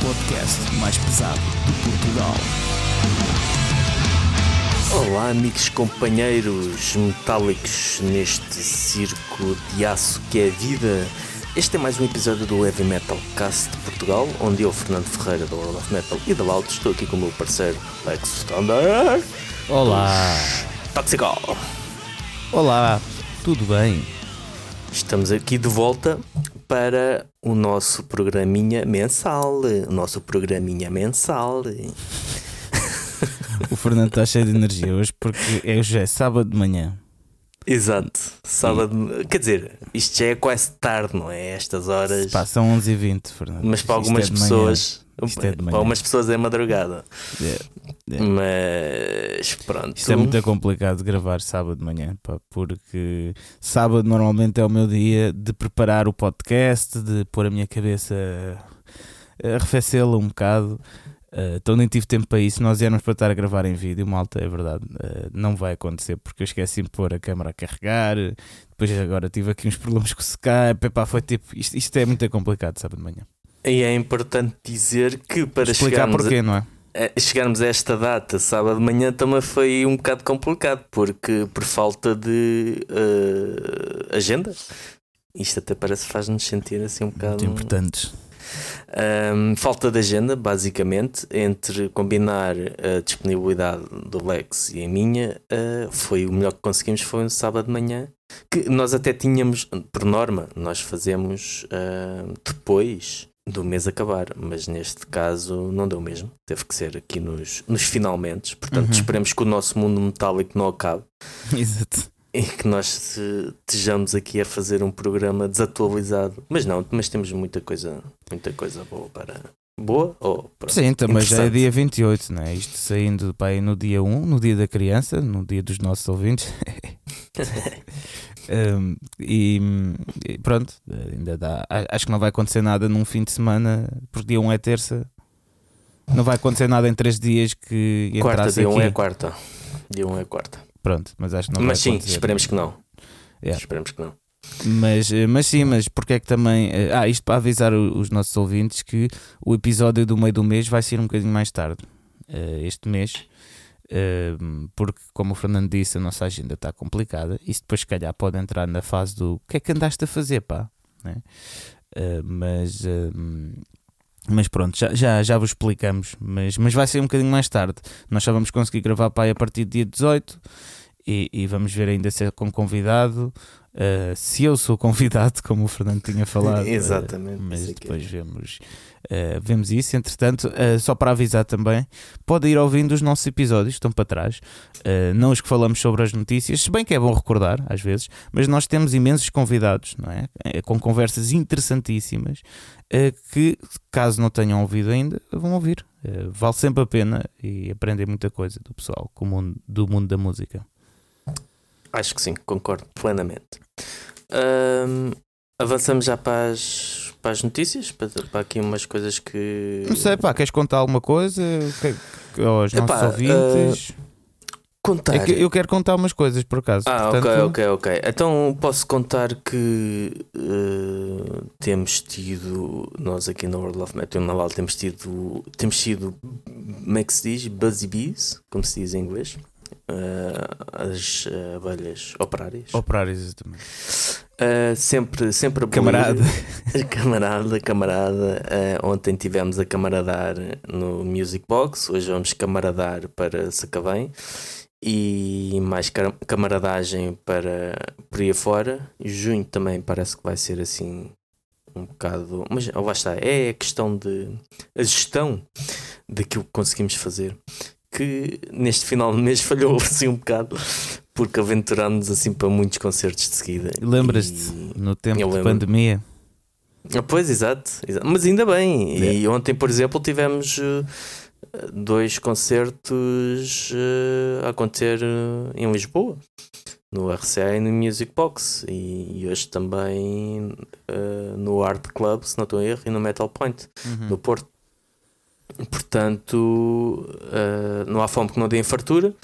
podcast mais pesado de Portugal. Olá, amigos companheiros metálicos neste circo de aço que é a vida. Este é mais um episódio do Heavy Metal Cast de Portugal, onde eu, Fernando Ferreira, da World of Metal e da Loud, estou aqui com o meu parceiro Lex Thunder. Olá! Toxico! Olá, tudo bem? Estamos aqui de volta para o nosso programinha mensal. O nosso programinha mensal. O Fernando está cheio de energia hoje porque é hoje é sábado de manhã. Exato, sábado. Quer dizer, isto já é quase tarde, não é? Estas horas. Pá, são 11h20, Fernando. Mas para algumas é pessoas. Isto é de manhã. para algumas pessoas é madrugada. É, é. Mas pronto. Isto é muito complicado de gravar sábado de manhã, pá, porque sábado normalmente é o meu dia de preparar o podcast, de pôr a minha cabeça a arrefecê-la um bocado. Uh, então nem tive tempo para isso. Nós éramos para estar a gravar em vídeo, malta, é verdade. Uh, não vai acontecer porque eu esqueci de pôr a câmera a carregar. Depois agora tive aqui uns problemas com o Skype. Epá, foi tipo, isto, isto é muito complicado sábado de manhã. E é importante dizer que para Explicar chegarmos, porquê, não é? a, a- chegarmos a esta data, sábado de manhã, também foi um bocado complicado, porque por falta de eh, agenda. Isto até parece que faz-nos sentir assim um bocado. Muito importantes. Um, falta de agenda, basicamente, entre combinar a disponibilidade do Lex e a minha, uh, foi o melhor que conseguimos foi um sábado de manhã. Que nós até tínhamos, por norma, nós fazemos uh, depois do mês acabar, mas neste caso não deu mesmo. Teve que ser aqui nos, nos finalmente. Portanto, Uhum. esperemos que o nosso mundo metálico não acabe Exato. e que nós estejamos aqui a fazer um programa desatualizado. Mas não, mas temos muita coisa, muita coisa boa para. Boa? Ou para... Sim, também já é dia 28, não é? Isto saindo aí no dia 1, no dia da criança, no dia dos nossos ouvintes. Um, e, e pronto, ainda dá. Acho que não vai acontecer nada num fim de semana, porque dia 1 é terça. Não vai acontecer nada em 3 dias que quarta, dia 1 aqui. é quarta. Dia 1 é quarta. Pronto, mas acho que não mas vai sim, acontecer. esperemos que não. Yeah. Esperemos que não. Mas, eh, mas sim, mas porque é que também. eh, Ah, isto para avisar os nossos ouvintes que o episódio do meio do mês vai ser um bocadinho mais tarde, eh, este mês, porque, como o Fernando disse, a nossa agenda está complicada. Isso depois, se calhar, pode entrar na fase do o que é que andaste a fazer, pá. né? Mas. mas pronto, já, já, já vos explicamos. Mas, mas vai ser um bocadinho mais tarde. Nós só vamos conseguir gravar aí a partir do dia 18 e, e vamos ver ainda se é com convidado. Uh, se eu sou convidado, como o Fernando tinha falado, uh, Exatamente, mas isso é é. depois vemos, uh, vemos isso. Entretanto, uh, só para avisar também, pode ir ouvindo os nossos episódios, estão para trás, uh, não os que falamos sobre as notícias, se bem que é bom recordar às vezes, mas nós temos imensos convidados, não é? Eh, Com conversas interessantíssimas uh, que, caso não tenham ouvido ainda, vão ouvir. Uh, vale sempre a pena e aprendem muita coisa do pessoal com o mundo- do mundo da música. Acho que sim, concordo plenamente. Ahm, avançamos já para as, para as notícias, para, para aqui umas coisas que. Não sei, pá, queres contar alguma coisa Que- que- aos Epá, nossos ouvintes? Contar. É que eu quero contar umas coisas, por acaso. Ah, Portanto, ok, ok, ok. Então posso contar que eh, temos tido, nós aqui na World of Metal na Val temos tido, temos sido, como é que se diz? Buzzy Bees, como se diz em inglês. Eh, as eh, abelhas operárias. Operários, exatamente. Eh, sempre, sempre Camarada. camarada, camarada. Ontem tivemos a camaradar no Music Box, hoje vamos camaradar para Sacavém e mais ca- camaradagem para por aí afora. E junho também parece que vai ser assim um bocado. Mas lá está, é a questão de a gestão daquilo que conseguimos fazer. Que neste final de mês falhou assim um bocado porque aventurámos assim para muitos concertos de seguida. Lembras-te, E- no tempo de pandemia, ah, Pois, exato, exato. Mas ainda bem. É. E ontem, por exemplo, tivemos eh, dois concertos eh, a acontecer eh, em Lisboa, no RCA e no Music Box. E, hoje também no Art Club, se não estou a erro, e no Metal Point, Uhum. no Porto. Portanto, eh, não há fome que não dê em fartura.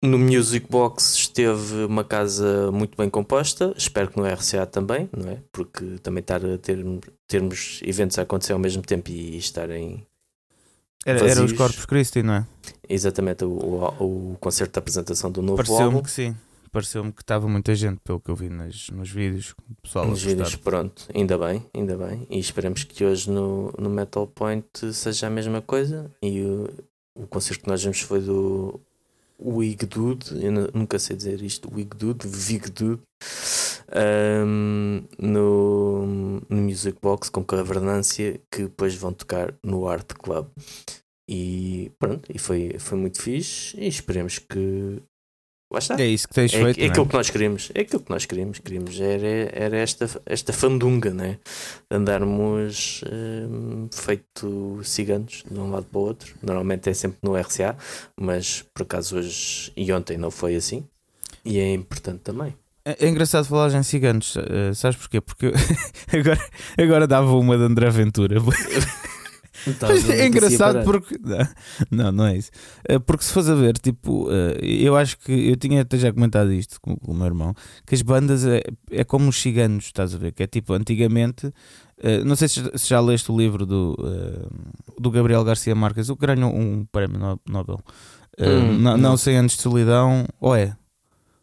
No Music Box esteve uma casa muito bem composta, espero que no RCA também, não é? Porque também estar a ter, termos eventos a acontecer ao mesmo tempo e estarem. Era, era os. Corpus Christi, não é? Exatamente o, o, o concerto de apresentação do novo álbum. Pareceu-me que sim. Pareceu-me que estava muita gente, pelo que eu vi nas, nos vídeos. Pessoal Nos vídeos, pronto, ainda bem, ainda bem. E esperamos que hoje no, no Metal Point seja a mesma coisa. E o, o concerto que nós vimos foi do Wig Dude, eu nu- nunca sei dizer isto, Wig Dude, Vig Dude, ahm, no, no Music Box com governância que depois vão tocar no Art Club. E pronto, e foi, foi muito fixe. E esperemos que. Lá está. É isso que tens É, feito. é é? aquilo que nós queríamos. É aquilo que nós queríamos. Queríamos era, era esta, esta fandunga, né? De andarmos hum, feito ciganos de um lado para o outro. Normalmente é sempre no RCA, mas por acaso hoje e ontem não foi assim. E é importante também. É, é engraçado falar em ciganos, eh, sabes porquê? Porque agora, agora dava uma de André Ventura. Mas é engraçado porque. Não, não é isso. Eh, Porque se fores a ver, tipo, eh, eu acho que eu tinha até já comentado isto com, com o meu irmão, que as bandas é, é como os ciganos, estás a ver? Que é tipo, antigamente, eh, não sei se, já leste o livro do, eh, do Gabriel Garcia Marques, o que ganhou um prémio no- Nobel. Hum, não, não. 100 anos de solidão, ou é?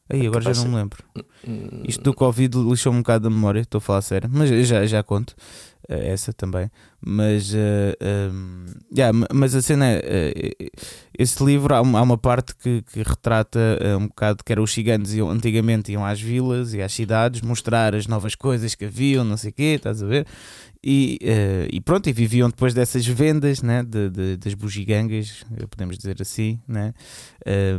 Aí, agora já não me lembro. Hum, Isto do Covid lixou um bocado a memória, estou a falar sério, mas já, já conto essa também. Mas, eh, ehm, yeah, ma- mas a cena é: eh, esse livro há uma, há uma parte que, que retrata eh, um bocado que era os ciganos iam, antigamente iam às vilas e às cidades mostrar as novas coisas que haviam, não sei o quê, estás a ver? E, eh, e pronto, e viviam depois dessas vendas né, de, de- das bugigangas, eh, podemos dizer assim, né?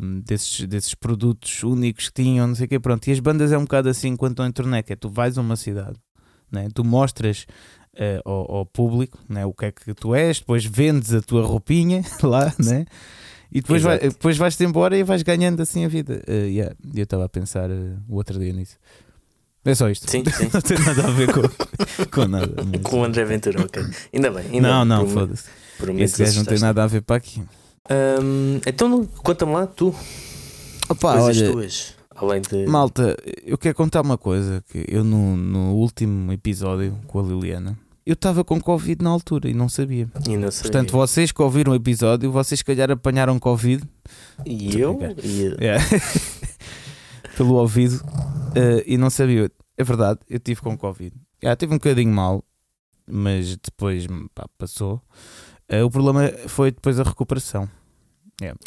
um, desses, desses produtos únicos que tinham, não sei o quê, pronto. E as bandas é um bocado assim quanto ao internet, é tu vais a uma cidade, né? tu mostras eh, ao, ao público né? o que é que tu és, depois vendes a tua roupinha lá, né? E depois, vai, depois vais-te embora e vais ganhando assim a vida. Eh, yeah, eu estava a pensar eh, o outro dia nisso. É só isto. Sim, sim. não tem nada a ver com, com nada. mas- Com o André Ventura, ok. Ainda bem. Ainda Não, bem, não, foda-se. Esse gajo não tem nada a ver para aqui. Hum, então, conta-me lá, tu, Opa, olha, tuas. Além de. Malta, eu quero contar uma coisa: que eu no, no último episódio com a Liliana, eu estava com Covid na altura e não sabia. E não sabia. Portanto, vocês que ouviram o episódio, vocês se calhar apanharam Covid E eu? E, é, pelo ouvido eh, e não sabia. É verdade, eu tive com Covid. Já tive um bocadinho mal, mas depois pá, passou. Eh, o problema foi depois a recuperação.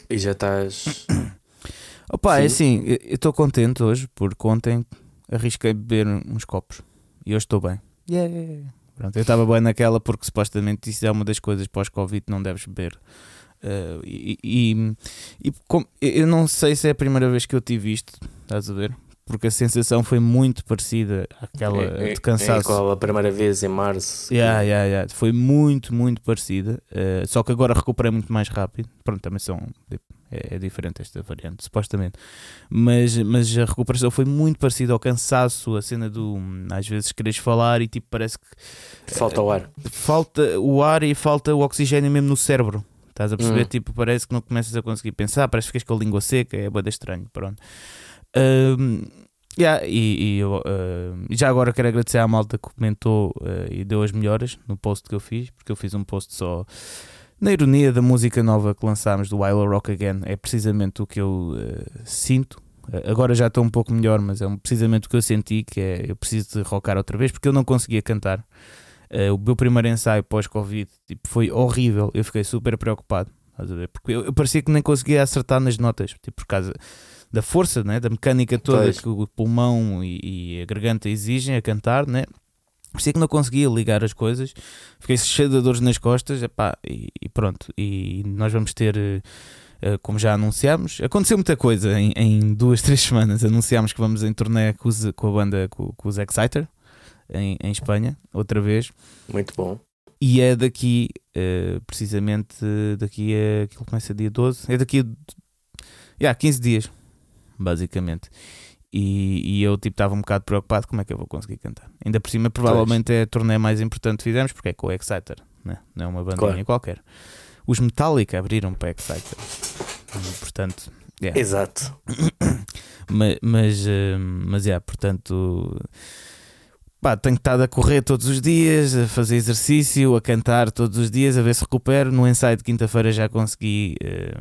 e já estás. Opa, é Sim. assim, eu eu estou contente hoje porque ontem arrisquei beber uns copos e hoje estou bem. Yeah. Pronto, eu estava bem naquela porque supostamente isso é uma das coisas pós-Covid não deves beber. Uh, e, e, e eu não sei se é a primeira vez que eu tive isto, estás a ver? Porque a sensação foi muito parecida àquela é, de cansaço. É qual a primeira vez em março? Yeah, yeah, yeah. Foi muito, muito parecida. Uh, só que agora recuperei muito mais rápido. Pronto, também são. tipo, É, é diferente esta variante, supostamente. Mas, mas a recuperação foi muito parecida ao cansaço, a cena do. Às vezes queres falar e tipo parece que Falta o ar. falta o ar e falta o oxigênio mesmo no cérebro. Estás a perceber? Hum. Tipo, parece que não começas a conseguir pensar, parece que ficas com a língua seca, é bada estranho. Pronto. Ahm, yeah, e, e eu, e já agora quero agradecer à malta que comentou ah, e deu as melhoras no post que eu fiz, porque eu fiz um post só na ironia da música nova que lançámos do Willow Rock Again. É precisamente o que eu ah, sinto. Ah, agora já estou um pouco melhor, mas é um- precisamente o que eu senti, que é eu preciso de rockar outra vez, porque eu não conseguia cantar. Uh, o meu primeiro ensaio pós-Covid tipo, foi horrível. Eu fiquei super preocupado. Porque eu, eu parecia que nem conseguia acertar nas notas, tipo, por causa da força, né? da mecânica toda Pois. que o pulmão e, e a garganta exigem a cantar. Né? Parecia que não conseguia ligar as coisas. Fiquei cheio de dores nas costas. Epá, e, e pronto. E nós vamos ter. eh, eh, como já anunciámos, aconteceu muita coisa em, em duas, três semanas. Anunciámos que vamos em turnê com, os- com a banda, com, com os Exciter, em, em Espanha, outra vez. Muito bom. E é daqui, eh, precisamente, daqui a. Aquilo começa dia 12. É daqui a. Yeah, 15 dias, basicamente. E, e eu tipo estava um bocado preocupado como é que eu vou conseguir cantar. Ainda por cima, provavelmente é a turnê mais importante que fizemos, porque é com o Exciter, né? não é uma bandinha Claro. qualquer. Os Metallica abriram para Exciter. Portanto, Yeah. Exato. mas, mas, eh, mas é, portanto, pá, tenho estado a correr todos os dias, a fazer exercício, a cantar todos os dias, a ver se recupero. No ensaio de quinta-feira já consegui eh,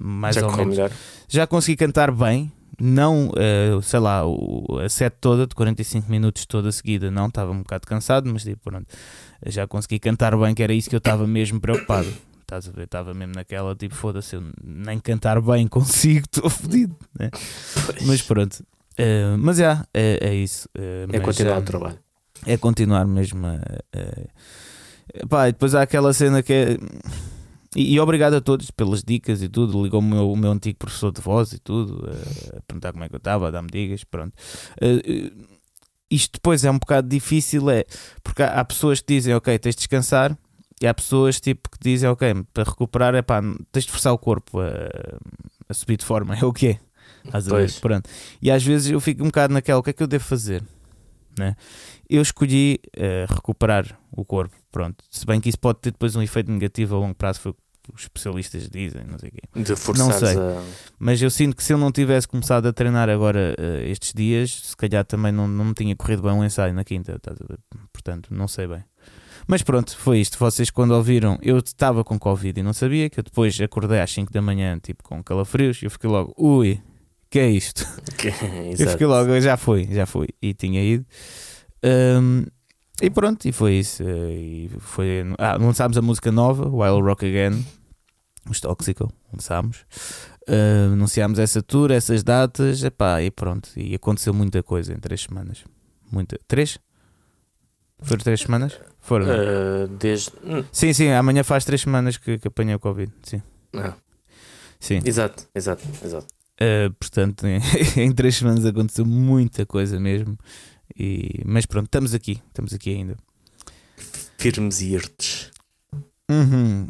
mais Já ou menos. melhor. Já consegui cantar bem, não, eh, sei lá, o- a set toda, de 45 minutos toda seguida, não, estava um bocado cansado, mas tipo, pronto, já consegui cantar bem, que era isso que eu estava mesmo preocupado. Estás a ver? Estava mesmo naquela, tipo, foda-se, eu nem cantar bem consigo, estou fodido. né? Mas pronto. Eh, mas já, é, é isso. eh, É continuar já- o trabalho. é continuar mesmo a. a- Pá, e depois há aquela cena que é. E, e obrigado a todos pelas dicas e tudo. Ligou o meu, o meu antigo professor de voz e tudo, a, a perguntar como é que eu estava, a dar-me dicas. Pronto. Eh, eh, isto depois é um bocado difícil, é porque há, há pessoas que dizem, ok, tens de descansar, e há pessoas tipo que dizem, ok, para recuperar, é pá, tens de forçar o corpo a, a subir de forma, é o que é. Ver? Pois. Pronto. E às vezes eu fico um bocado naquela, o que é que eu devo fazer? Né? Eu escolhi eh, recuperar o corpo, pronto. Se bem que isso pode ter depois um efeito negativo a longo prazo, foi o que os especialistas dizem, não sei o quê. De forçares sei. a. Mas eu sinto que se eu não tivesse começado a treinar agora eh, estes dias, se calhar também não, não me tinha corrido bem um ensaio na quinta, portanto, não sei bem. Mas pronto, foi isto. Vocês quando ouviram, eu estava com Covid e não sabia, que eu depois acordei às 5 da manhã, tipo com calafrios, e eu fiquei logo, ui, que é isto? Eu Exato. fiquei logo, já foi, já foi. E tinha ido. Ahm, e pronto, e foi isso. eh, E foi, ah, lançámos a música nova, Wild Rock Again, os Toxical, lançámos. Ah, anunciámos essa tour, essas datas, epá, e pronto. E aconteceu muita coisa em três semanas. Muita. Três? Foram três semanas? Foram. Uh, desde. hum, Sim, sim, amanhã faz três semanas que, que apanhei o Covid. Sim. ah, Sim. exato, exato, exato. Uh, portanto, em, três semanas aconteceu muita coisa mesmo. E, mas pronto, estamos aqui, estamos aqui ainda. Firmes e irtes. Uhum.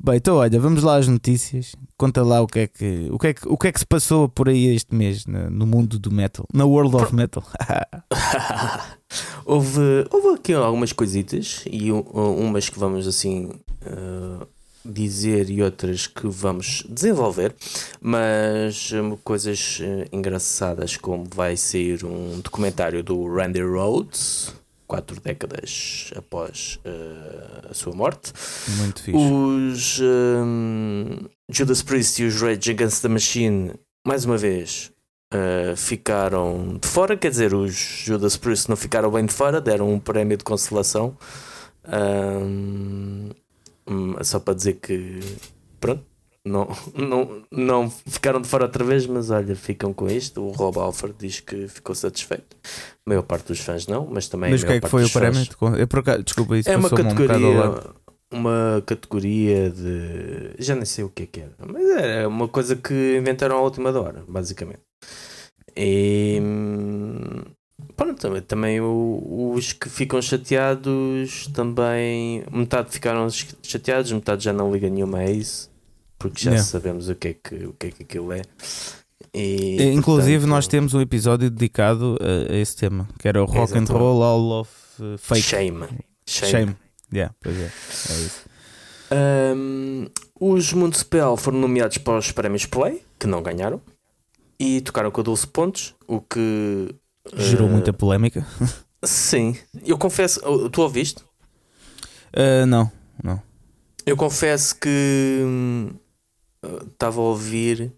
Bem, então olha, vamos lá às notícias. Conta lá o que é que, o que, é que, o que, é que se passou por aí este mês na- no mundo do metal, na World of Metal. houve, houve aqui algumas coisitas e u- umas que vamos assim uh, dizer e outras que vamos desenvolver, mas um, coisas uh, engraçadas como vai sair um documentário do Randy Rhodes, quatro décadas após uh, a sua morte. Muito fixe. Os um, Judas Priest e os Rage Against the Machine, mais uma vez, uh, ficaram de fora. Quer dizer, os Judas Priest não ficaram bem de fora, deram um prémio de consolação. Um, hum, só para dizer que, pronto, não, não, não ficaram de fora outra vez, mas olha, ficam com isto. O Rob Alford diz que ficou satisfeito. A maior parte dos fãs não, mas também mas o que é que foi o fãs- prémio? Eu, por acaso, desculpa, isso é uma passou-me um categoria uma categoria de já nem sei o que é que era mas é uma coisa que inventaram à última hora basicamente e hum, pronto, também, também o- os que ficam chateados também metade ficaram chateados metade já não liga nenhuma a isso porque já Yeah. sabemos o que é que o que é que aquilo é e, Eh, Inclusive, portanto, nós temos um episódio dedicado a, a esse tema, que era o Rock and. Roll All of uh, Fake. shame shame, Shame. Yeah, pois é. É isso. Um, os Municipal foram nomeados para os prémios Play, que não ganharam, e tocaram com 12 pontos, o que. Gerou uh, muita polémica. Sim, eu confesso. Tu ouviste? Uh, não, não. Eu confesso que hum, estava a ouvir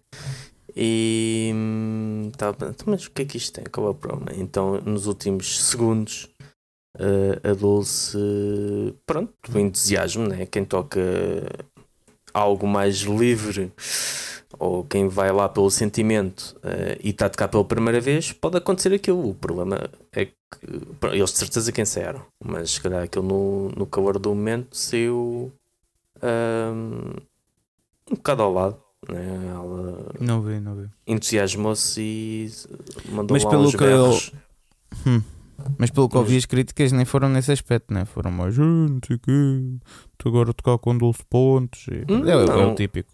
e hum, estava. Mas o que é que isto tem? Qual é o problema? Então, nos últimos segundos, uh, a Dulce, pronto, do entusiasmo, né? Quem toca algo mais livre ou quem vai lá pelo sentimento uh, e está a tocar pela primeira vez, pode acontecer aquilo. O problema é que eles de certeza que ensaiaram, mas se calhar aquilo no, no calor do momento saiu um, um bocado ao lado. Né? Ela Não vi, não vi. entusiasmou-se e mandou Mas lá pelo uns que eu-. Hum. Mas pelo que Mas- ouvi, as críticas nem foram nesse aspecto, né? Foram mais, "Ah, não sei o quê, tu agora tocar com 12 pontos. E... Hum, é, é o típico.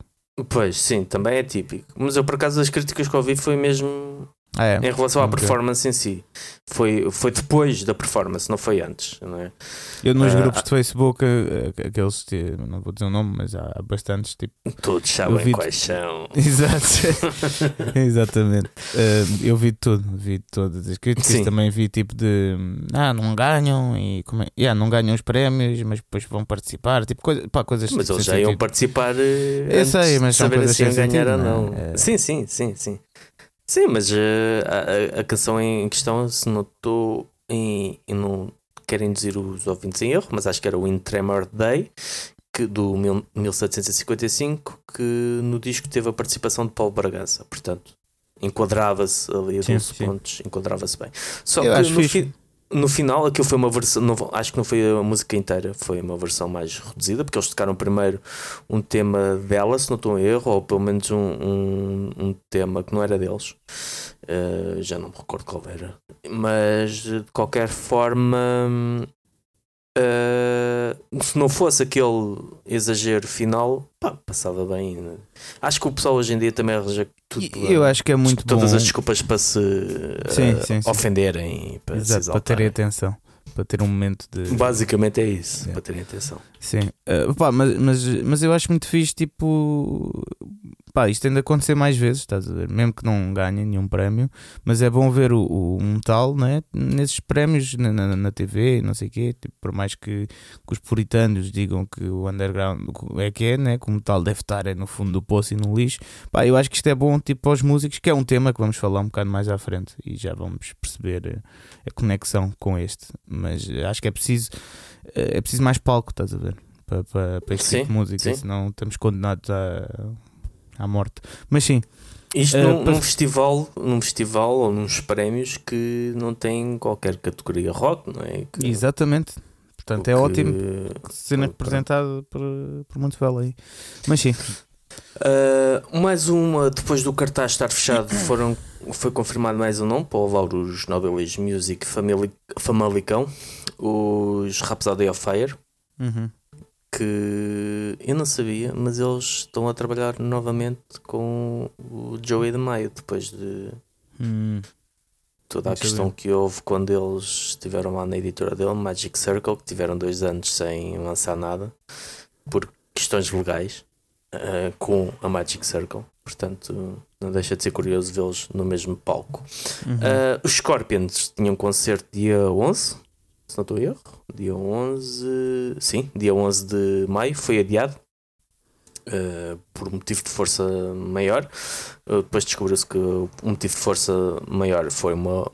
Pois, sim, também é típico. Mas eu por acaso as críticas que ouvi foi mesmo é? Em relação à performance em si. Foi, foi depois da performance, não foi antes. Não é? Eu nos Ah, grupos de Facebook, eh, aqueles, não vou dizer o nome, mas há bastantes, tipo. Todos sabem vi- quais são. Exato. Exatamente. Eh, eu vi tudo, vi todas as críticas. Sim. Também vi tipo de ah, não ganham e como é? Yeah, não ganham os prémios, mas depois vão participar, tipo coisa, pá, coisas Mas eles já iam sentido. participar eh, Eu sei, mas são coisas se iam ganhar ou não. não é? É. Sim, sim, sim, sim. Sim, mas eh, a, a- canção em questão, se não estou em. e não quero induzir os ouvintes em erro, mas acho que era o In Tremor Day, que, do mil, 1755, que no disco teve a participação de Paulo Bragança. Portanto, enquadrava-se ali a Sim, 12 sim. pontos, enquadrava-se bem. Só Eu que acho no, fixe. No final, aquilo foi uma versão, não, acho que não foi a música inteira, foi uma versão mais reduzida, porque eles tocaram primeiro um tema dela, se não estou em erro, ou pelo menos um, um, um tema que não era deles, Eh, já não me recordo qual era, mas de qualquer forma, eh, se não fosse aquele exagero final, pá, passava bem. né? Acho que o pessoal hoje em dia também arranja tudo. Eu acho que é muito todas bom. as desculpas para se eh, Sim, sim, sim. ofenderem, para se Exato, para terem atenção, para ter um momento de. Basicamente é isso, Sim. para terem atenção. Sim, Uh, pá, mas, mas, mas eu acho muito fixe, tipo, pá, isto tem de acontecer mais vezes, estás a ver? Mesmo que não ganhem nenhum prémio, mas é bom ver o, o metal, né? Nesses prémios na, na, na TV, não sei o quê, tipo, por mais que, que os puritanos digam que o underground é que é, né? Que o metal deve estar é no fundo do poço e no lixo, pá, eu acho que isto é bom, tipo, para os músicos, que é um tema que vamos falar um bocado mais à frente e já vamos perceber eh, a conexão com este, mas eh, acho que é preciso, eh, é preciso mais palco, estás a ver? Para, para, para este Sim, tipo de música, sim. senão estamos condenados à, à morte. Mas sim, Isto Eh, num, pas- num festival, num festival ou nos prémios que não tem qualquer categoria rock, não é? Que- exatamente. Portanto, é ótimo sendo pronto. representado por, por muito velho aí. Mas sim, Uh, mais uma, depois do cartaz estar fechado, foram, foi confirmado mais um nome para o Lauros Nobelis Music Famili- Famalicão, os Rhapsody of Fire, Uhum. Que eu não sabia, mas eles estão a trabalhar novamente com o Joey de Maio, depois de Hum, toda a questão que houve quando eles estiveram lá na editora dele, Magic Circle, que tiveram dois anos sem lançar nada, por questões legais, eh, com a Magic Circle. Portanto, não deixa de ser curioso vê-los no mesmo palco. uhum. Eh, os Scorpions tinham concerto dia 11, se não estou em erro. Dia 11, sim, dia 11 de maio, foi adiado. eh, por motivo de força maior, Uh, depois descobriu-se que o motivo de força maior foi uma,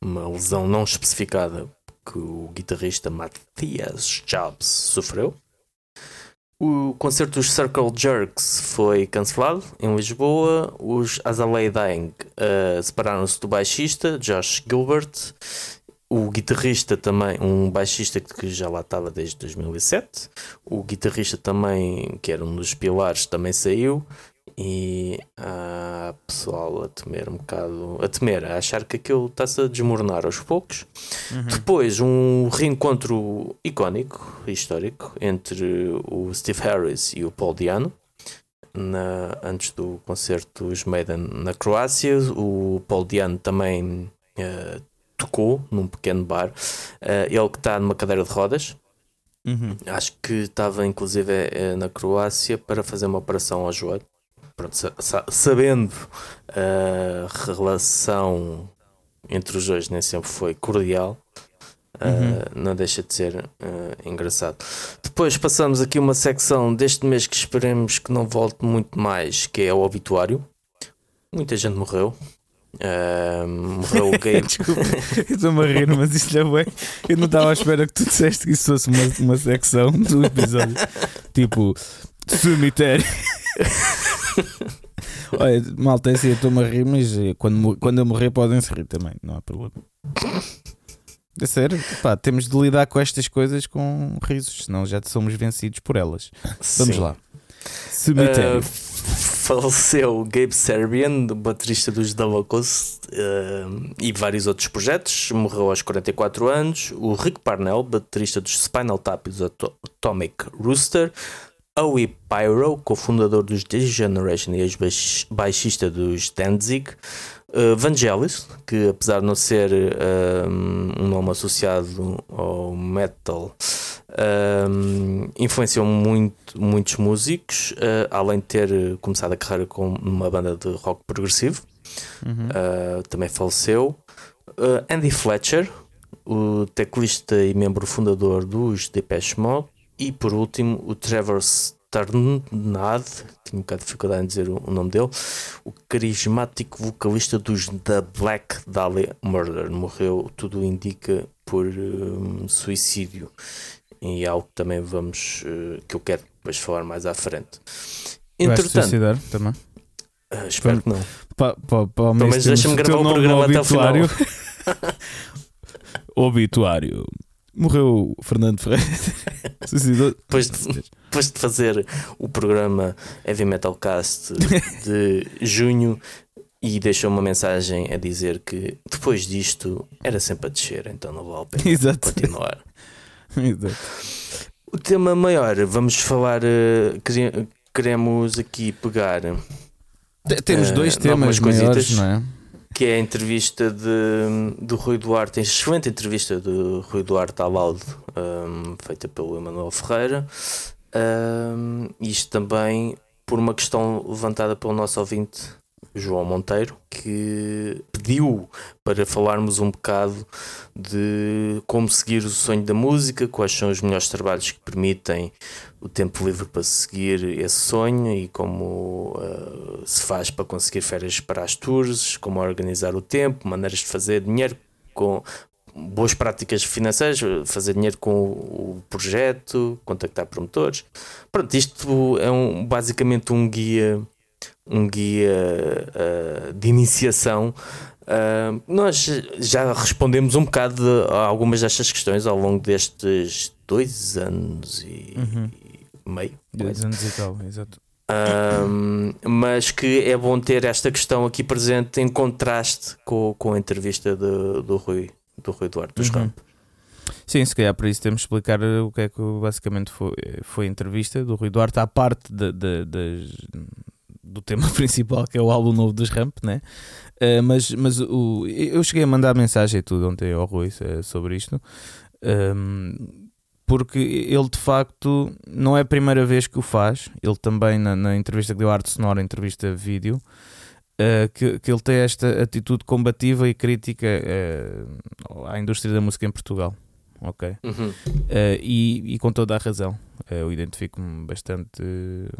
uma lesão não especificada que o guitarrista Matthias Jobs sofreu. O concerto dos Circle Jerks foi cancelado em Lisboa. Os Azalea Dying uh, separaram-se do baixista Josh Gilbert. O guitarrista também, um baixista que já lá estava desde 2007. O guitarrista também, que era um dos pilares, também saiu e há pessoal a temer um bocado, a temer, a achar que aquilo está-se a desmoronar aos poucos. Uhum. Depois, um reencontro icónico, histórico, entre o Steve Harris e o Paul Diano. Na, antes do concerto dos Maiden na Croácia, o Paul Diano também eh, tocou num pequeno bar. Eh, ele que está numa cadeira de rodas, Uhum. Acho que estava inclusive eh, na Croácia para fazer uma operação ao joelho. Pronto, sa- sa- sabendo a relação entre os dois nem sempre foi cordial, Uhum. não deixa de ser eh, engraçado. Depois passamos aqui uma secção deste mês que esperemos que não volte muito mais, que é o obituário. Muita gente morreu. Eh, morreu o Gabe Desculpa, eu estou-me a rir, mas isto é bem. Eu não estava à espera que tu disseste que isso fosse uma, uma secção do episódio. Tipo, cemitério. Olha, malta, é assim, eu estou-me a rir, mas eh, quando, quando eu morrer podem-se rir também, não há problema. É sério, pá, temos de lidar com estas coisas com risos, senão já somos vencidos por elas. Vamos Sim. lá. Cemitério. Uh, faleceu Gabe Serbian, baterista dos The Locals uh, e vários outros projetos. Morreu aos 44 anos. O Rick Parnell, baterista dos Spinal Tap e dos Ato- Atomic Rooster. Howie Pyro, cofundador dos Degeneration e ex-baixista dos Danzig, uh, Vangelis, que apesar de não ser um, um nome associado ao metal, um, influenciou muito, muitos músicos, uh, além de ter começado a carreira com uma banda de rock progressivo. Uhum. Uh, também faleceu. Uh, Andy Fletcher, o teclista e membro fundador dos Depeche Mode. E por último, o Trevor Stannard, tinha um bocado de dificuldade em dizer o, nome dele, o carismático vocalista dos The Black Dahlia Murder. Morreu, tudo indica, por um, suicídio. E é algo que também vamos, uh, que eu quero depois falar mais à frente. Entretanto, suicidar também? Uh, espero que não. Pa, pa, pa, Pelo menos deixa-me gravar o programa até o final. obituário. Morreu Fernando Ferreira. depois, de, depois de fazer o programa Heavy Metal Cast de junho e deixou uma mensagem a dizer que depois disto era sempre a descer, então não vale a pena Exato. continuar. Exato. O tema maior, vamos falar. Eh, queremos aqui pegar. Temos dois uh, temas maiores, não é? Que é a entrevista de, do Rui Duarte, excelente entrevista do Rui Duarte Laudo, um, feita pelo Emanuel Ferreira. Um, isto também por uma questão levantada pelo nosso ouvinte João Monteiro, que pediu para falarmos um bocado de como seguir o sonho da música, quais são os melhores trabalhos que permitem o tempo livre para seguir esse sonho e como uh, se faz para conseguir férias para as tours, como organizar o tempo, maneiras de fazer dinheiro com boas práticas financeiras, fazer dinheiro com o projeto, contactar promotores. Pronto, isto é um, basicamente um guia um guia uh, de iniciação. Uh, nós já respondemos um bocado a algumas destas questões ao longo destes dois anos e, uhum. e meio. Dois anos e tal, exato. Um, mas que é bom ter esta questão aqui presente em contraste com, com a entrevista de, do, Rui, do Rui Duarte dos uhum. Ramp. Sim, se calhar para isso temos de explicar o que é que basicamente foi, foi a entrevista do Rui Duarte à parte de, de, das, do tema principal, que é o álbum novo dos Ramp, né? Uh, mas mas o, eu cheguei a mandar mensagem e tudo ontem ao Rui uh, sobre isto, um, ehm, porque ele de facto não é a primeira vez que o faz, ele também na, na entrevista que deu arte sonora, entrevista vídeo. Uh, que, que ele tem esta atitude combativa e crítica à indústria da música em Portugal ok? Uhum. Uh, e, e, com toda a razão. Uh, eu identifico-me bastante,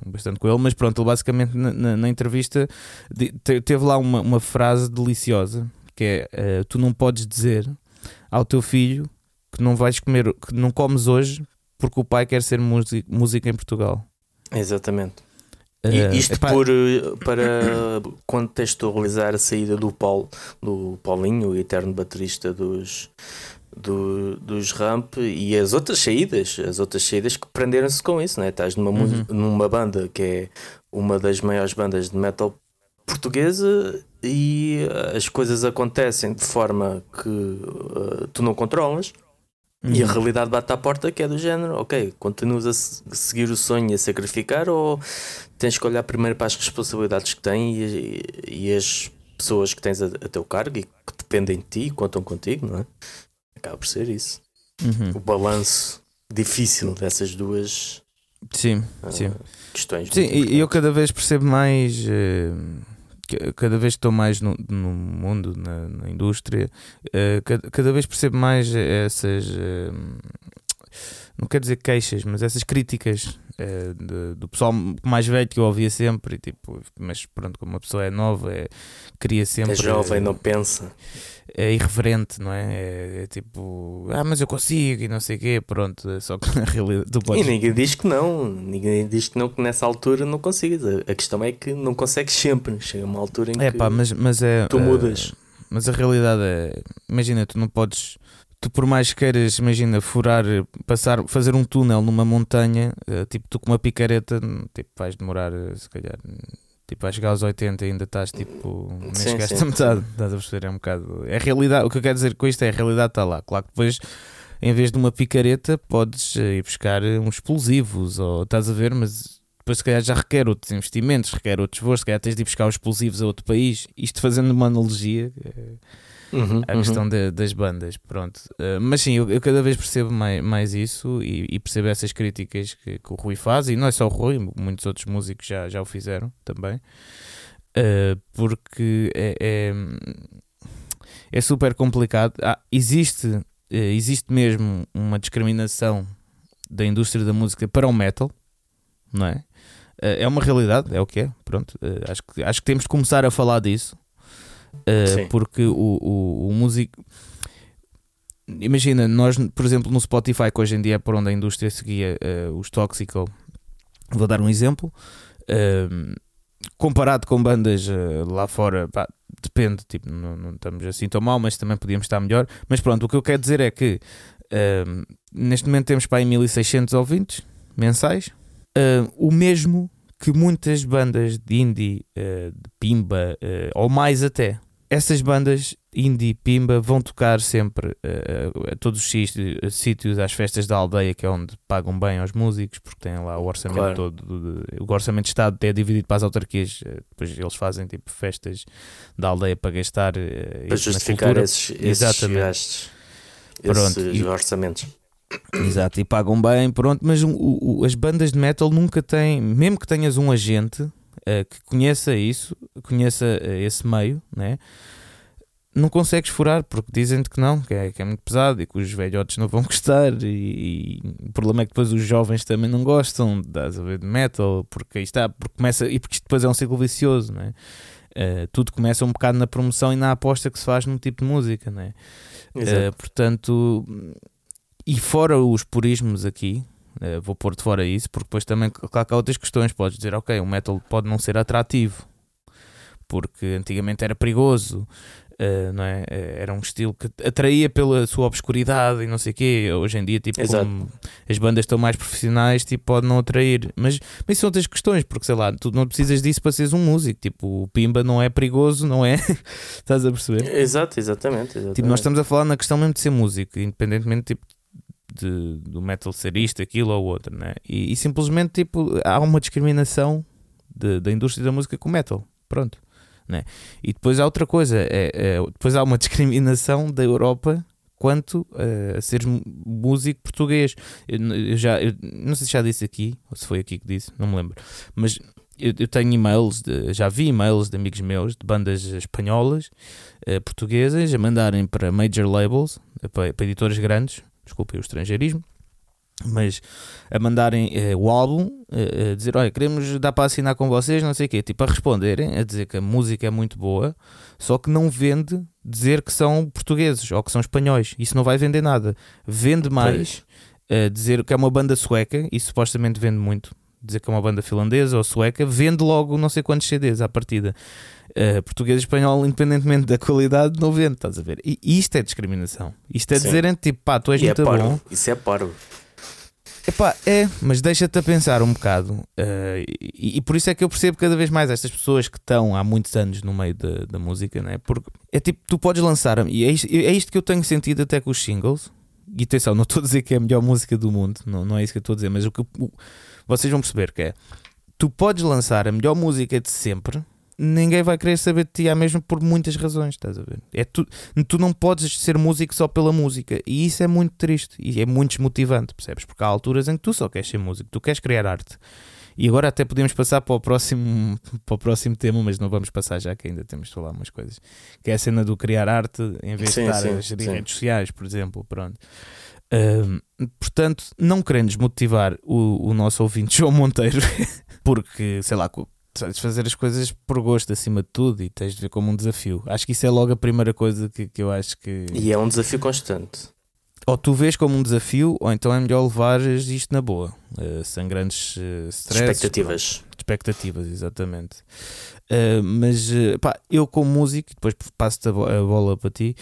bastante com ele, mas pronto, ele basicamente na, na, na entrevista de, te, teve lá uma, uma frase deliciosa que é uh, tu não podes dizer ao teu filho que não vais comer, que não comes hoje porque o pai quer ser música, música em Portugal. Exatamente. Uh, isto epá... por, para contextualizar a saída do Paulo, do Paulinho, o eterno baterista dos, do, dos ramp e as outras saídas, as outras saídas que prenderam-se com isso, né? Estás numa, uhum. numa banda que é uma das maiores bandas de metal portuguesa e as coisas acontecem de forma que uh, tu não controlas uhum. e a uhum. realidade bate à porta que é do género, ok, continuas a seguir o sonho e a sacrificar ou tens que olhar primeiro para as responsabilidades que tens e, e, as pessoas que tens a, a teu cargo e que dependem de ti e contam contigo, não é? Acaba por ser isso. Uhum. O balanço difícil dessas duas sim, uh, sim. questões. Sim, e eu cada vez percebo mais. Uh, cada vez que estou mais no, no mundo, na, na indústria, uh, cada, cada, vez percebo mais essas. Não quero dizer queixas, mas essas críticas de, do pessoal mais velho que eu ouvia sempre. E, tipo, mas pronto, como uma pessoa é nova, é, queria sempre. É jovem, não pensa é irreverente, não é? é? é? tipo, ah, mas eu consigo e não sei o quê, pronto, é só que na realidade tu podes... E ninguém diz que não, ninguém diz que não, que nessa altura não consigas. A, questão é que não consegues sempre, chega uma altura em é, que pá, mas, mas é, tu mudas. É, mas a realidade é, imagina, tu não podes, tu por mais queiras, imagina, furar, passar, fazer um túnel numa montanha, eh, tipo, tu com uma picareta, tipo, vais demorar, eh, se calhar Tipo, a chegar aos 80 ainda estás tipo. Nem sim, chegaste sim, a metade. Estás a perceber? É um bocado. É a realidade. O que eu quero dizer com isto é a realidade está lá. Claro que depois em vez de uma picareta, podes eh, ir buscar uns explosivos, ou estás a ver, mas depois se calhar já requer outros investimentos, requer outros voos, se calhar tens de ir buscar os explosivos a outro país. Isto fazendo uma analogia Uhum, uhum. questão de- das bandas, pronto. Uh, mas sim, eu, eu cada vez percebo mais, mais isso e, e percebo essas críticas que, que o Rui faz, e não é só o Rui, muitos outros músicos já, já o fizeram também, Uh, porque é, é, é super complicado. Ah, existe, uh, existe mesmo uma discriminação da indústria da música para o metal, não é? É uma realidade, é o que é, pronto. Acho, que, acho que temos de começar a falar disso. Uh, porque o, o, o músico imagina, nós por exemplo no Spotify que hoje em dia é por onde a indústria seguia uh, os Toxical vou dar um exemplo uh, comparado com bandas lá fora pá, depende, tipo, não, não estamos assim tão mal mas também podíamos estar melhor. Mas pronto, o que eu quero dizer é que neste momento temos para aí 1600 ouvintes mensais o mesmo que muitas bandas de indie, uh, de pimba, uh, ou mais até. Essas bandas indie pimba vão tocar sempre uh, a todos os sítios, às festas da aldeia, que é onde pagam bem aos músicos, porque têm lá o orçamento Claro. todo. do- do- o orçamento de Estado é dividido para as autarquias, depois eles fazem tipo festas da aldeia para gastar. Para justificar esses, esses gastos, Pronto, esses e- orçamentos. Exato, e pagam bem, pronto, mas o- o- as bandas de metal nunca têm, mesmo que tenhas um agente eh, que conheça isso, conheça eh, esse meio, né? não consegues furar porque dizem-te que não, que é, que é muito pesado e que os velhotes não vão gostar. E, e o problema é que depois os jovens também não gostam estás a ver, de metal, porque aí está, porque começa, e porque isto depois é um ciclo vicioso? Eh, tudo começa um bocado na promoção e na aposta que se faz num tipo de música. Uh, portanto, e fora os purismos aqui, uh, vou pôr de fora isso, porque depois também, claro que há outras questões. Podes dizer, ok, o metal pode não ser atrativo, porque antigamente era perigoso, uh, não é? Uh, Era um estilo que atraía pela sua obscuridade e não sei o quê. Hoje em dia, tipo, as bandas estão mais profissionais, tipo, pode não atrair. Mas, mas são outras questões, porque sei lá, tu não precisas disso para seres um músico. Tipo, o Pimba não é perigoso, não é? Estás a perceber? Exato, exatamente. exatamente. Tipo, nós estamos a falar na questão mesmo de ser músico, independentemente tipo, de, do metal ser isto, aquilo ou outro, né? E, e simplesmente tipo, há uma discriminação de- da indústria da música com o metal. Pronto. Né? E depois há outra coisa, é, é- depois há uma discriminação da Europa quanto eh, a mu- músico português. Eu, eu já, eu não sei se já disse aqui, ou se foi aqui que disse, não me lembro, mas eu, eu tenho e-mails, de- já vi e-mails de amigos meus de bandas espanholas eh, portuguesas a mandarem para major labels, eh, para, para editoras grandes, desculpem o estrangeirismo, mas a mandarem eh, o álbum, eh, a dizer: Olha, queremos dar para assinar com vocês, não sei o quê, tipo a responderem, a dizer que a música é muito boa, só que não vende dizer que são portugueses ou que são espanhóis, isso não vai vender nada. Vende mais eh, dizer que é uma banda sueca, e supostamente vende muito. Dizer que é uma banda finlandesa ou sueca, vende logo não sei quantos CDs à partida. Uh, português e espanhol, independentemente da qualidade, não vende, estás a ver? E isto é discriminação. Isto é Sim. dizerem tipo, pá, tu és E é muito parvo. bom. Isso é parvo. Epá, é, mas deixa-te a pensar um bocado. uh, e, e por isso é que eu percebo cada vez mais estas pessoas que estão há muitos anos no meio da, da música, né? Porque é tipo, tu podes lançar, e é isto, é isto que eu tenho sentido até com os singles. E atenção, não estou a dizer que é a melhor música do mundo, não, não é isso que eu estou a dizer, mas o que o- vocês vão perceber que é tu podes lançar a melhor música de sempre, ninguém vai querer saber de ti, há mesmo por muitas razões, estás a ver? É tu, tu não podes ser músico só pela música, e isso é muito triste e é muito desmotivante, percebes? Porque há alturas em que tu só queres ser músico, tu queres criar arte. E agora até podemos passar para o próximo, para o próximo tema, mas não vamos passar já que ainda temos de falar umas coisas. Que é a cena do criar arte em vez Sim, de estar sim, a gerir sim. redes sociais, por exemplo. Pronto. Ahm, portanto, não querendo desmotivar o, o nosso ouvinte João Monteiro, porque sei lá, de fazer as coisas por gosto acima de tudo e tens de ver como um desafio. Acho que isso é logo a primeira coisa que, que eu acho que. E é um desafio constante. Ou tu vês como um desafio, ou então é melhor levares isto na boa, eh, sem grandes eh, stresses, Expectativas. expectativas, exatamente. Uh, mas uh, pá, eu como músico, depois passo-te a, bo- a bola para ti.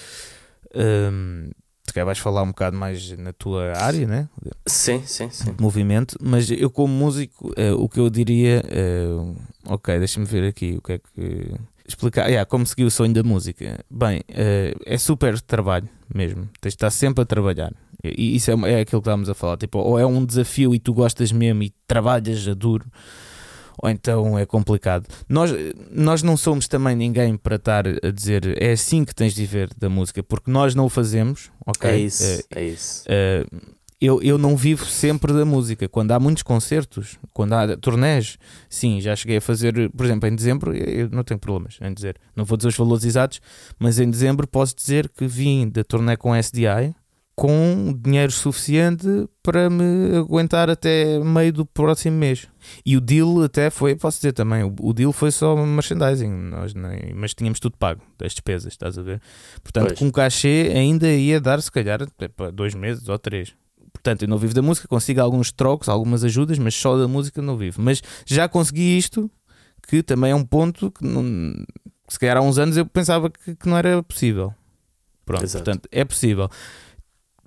Um, se calhar vais falar um bocado mais na tua área, né? Sim, sim, sim. de movimento, mas eu como músico, uh, o que eu diria, uh, ok, deixa-me ver aqui o que é que explicar, yeah, como seguir o sonho da música. Bem, uh, é super trabalho mesmo, tens de estar sempre a trabalhar E isso é, é aquilo que estávamos a falar. Tipo, ou é um desafio e tu gostas mesmo e trabalhas a duro, ou então é complicado. Nós, nós não somos também ninguém para estar a dizer é assim que tens de viver da música, porque nós não o fazemos, ok? É isso, é, é isso. Uh, eu, eu não vivo sempre da música. Quando há muitos concertos, quando há turnés, sim, já cheguei a fazer, por exemplo, em dezembro, eu não tenho problemas em dizer, não vou dizer os valores exatos, mas em dezembro posso dizer que vim da turnê com SDI com dinheiro suficiente para me aguentar até meio do próximo mês. E o deal até foi, posso dizer também, o, deal foi só merchandising, nós nem, mas tínhamos tudo pago, das despesas, estás a ver? Portanto, pois. com um cachê ainda ia dar se calhar para dois meses ou três. Portanto, eu não vivo da música, consigo alguns trocos, algumas ajudas, mas só da música não vivo. Mas já consegui isto, que também é um ponto que não, se calhar há uns anos eu pensava que, que não era possível. Pronto, Exato. portanto, é possível.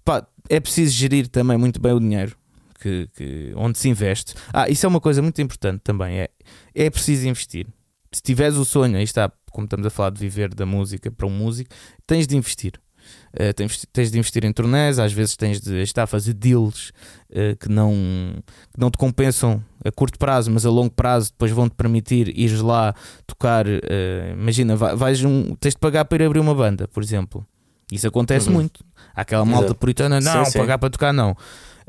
Pá, é preciso gerir também muito bem o dinheiro que, que, onde se investe. Ah, isso é uma coisa muito importante também. É, é preciso investir. Se tiveres o sonho, aí está, como estamos a falar de viver da música para um músico, tens de investir. Uh, tens, tens, de investir em turnés, às vezes tens de estar a fazer deals uh, que, não, que não te compensam a curto prazo, mas a longo prazo depois vão-te permitir ir lá tocar. Uh, imagina, vais um, tens de pagar para ir abrir uma banda, por exemplo. Isso acontece uhum. muito. Há aquela malta Exato. puritana, não, sim, sim. pagar para tocar, não.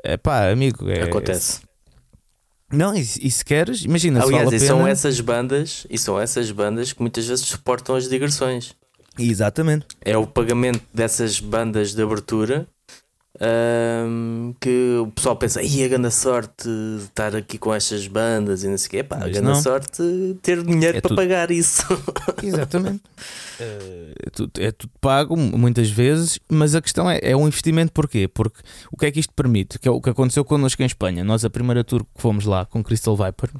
É, pá, amigo, é, acontece. É, não, e, e se queres, imagina Aliás, vale e são essas bandas, e são essas bandas que muitas vezes suportam as digressões. Exatamente. É o pagamento dessas bandas de abertura um, que o pessoal pensa, e a grande sorte de estar aqui com estas bandas e não sei o quê. Pá, a grande sorte ter dinheiro é para tudo... pagar isso. Exatamente. é, tudo, é tudo pago muitas vezes, mas a questão é, é um investimento porquê? Porque o que é que isto permite? Que é o que aconteceu connosco em Espanha. Nós, a primeira tour que fomos lá com Crystal Viper.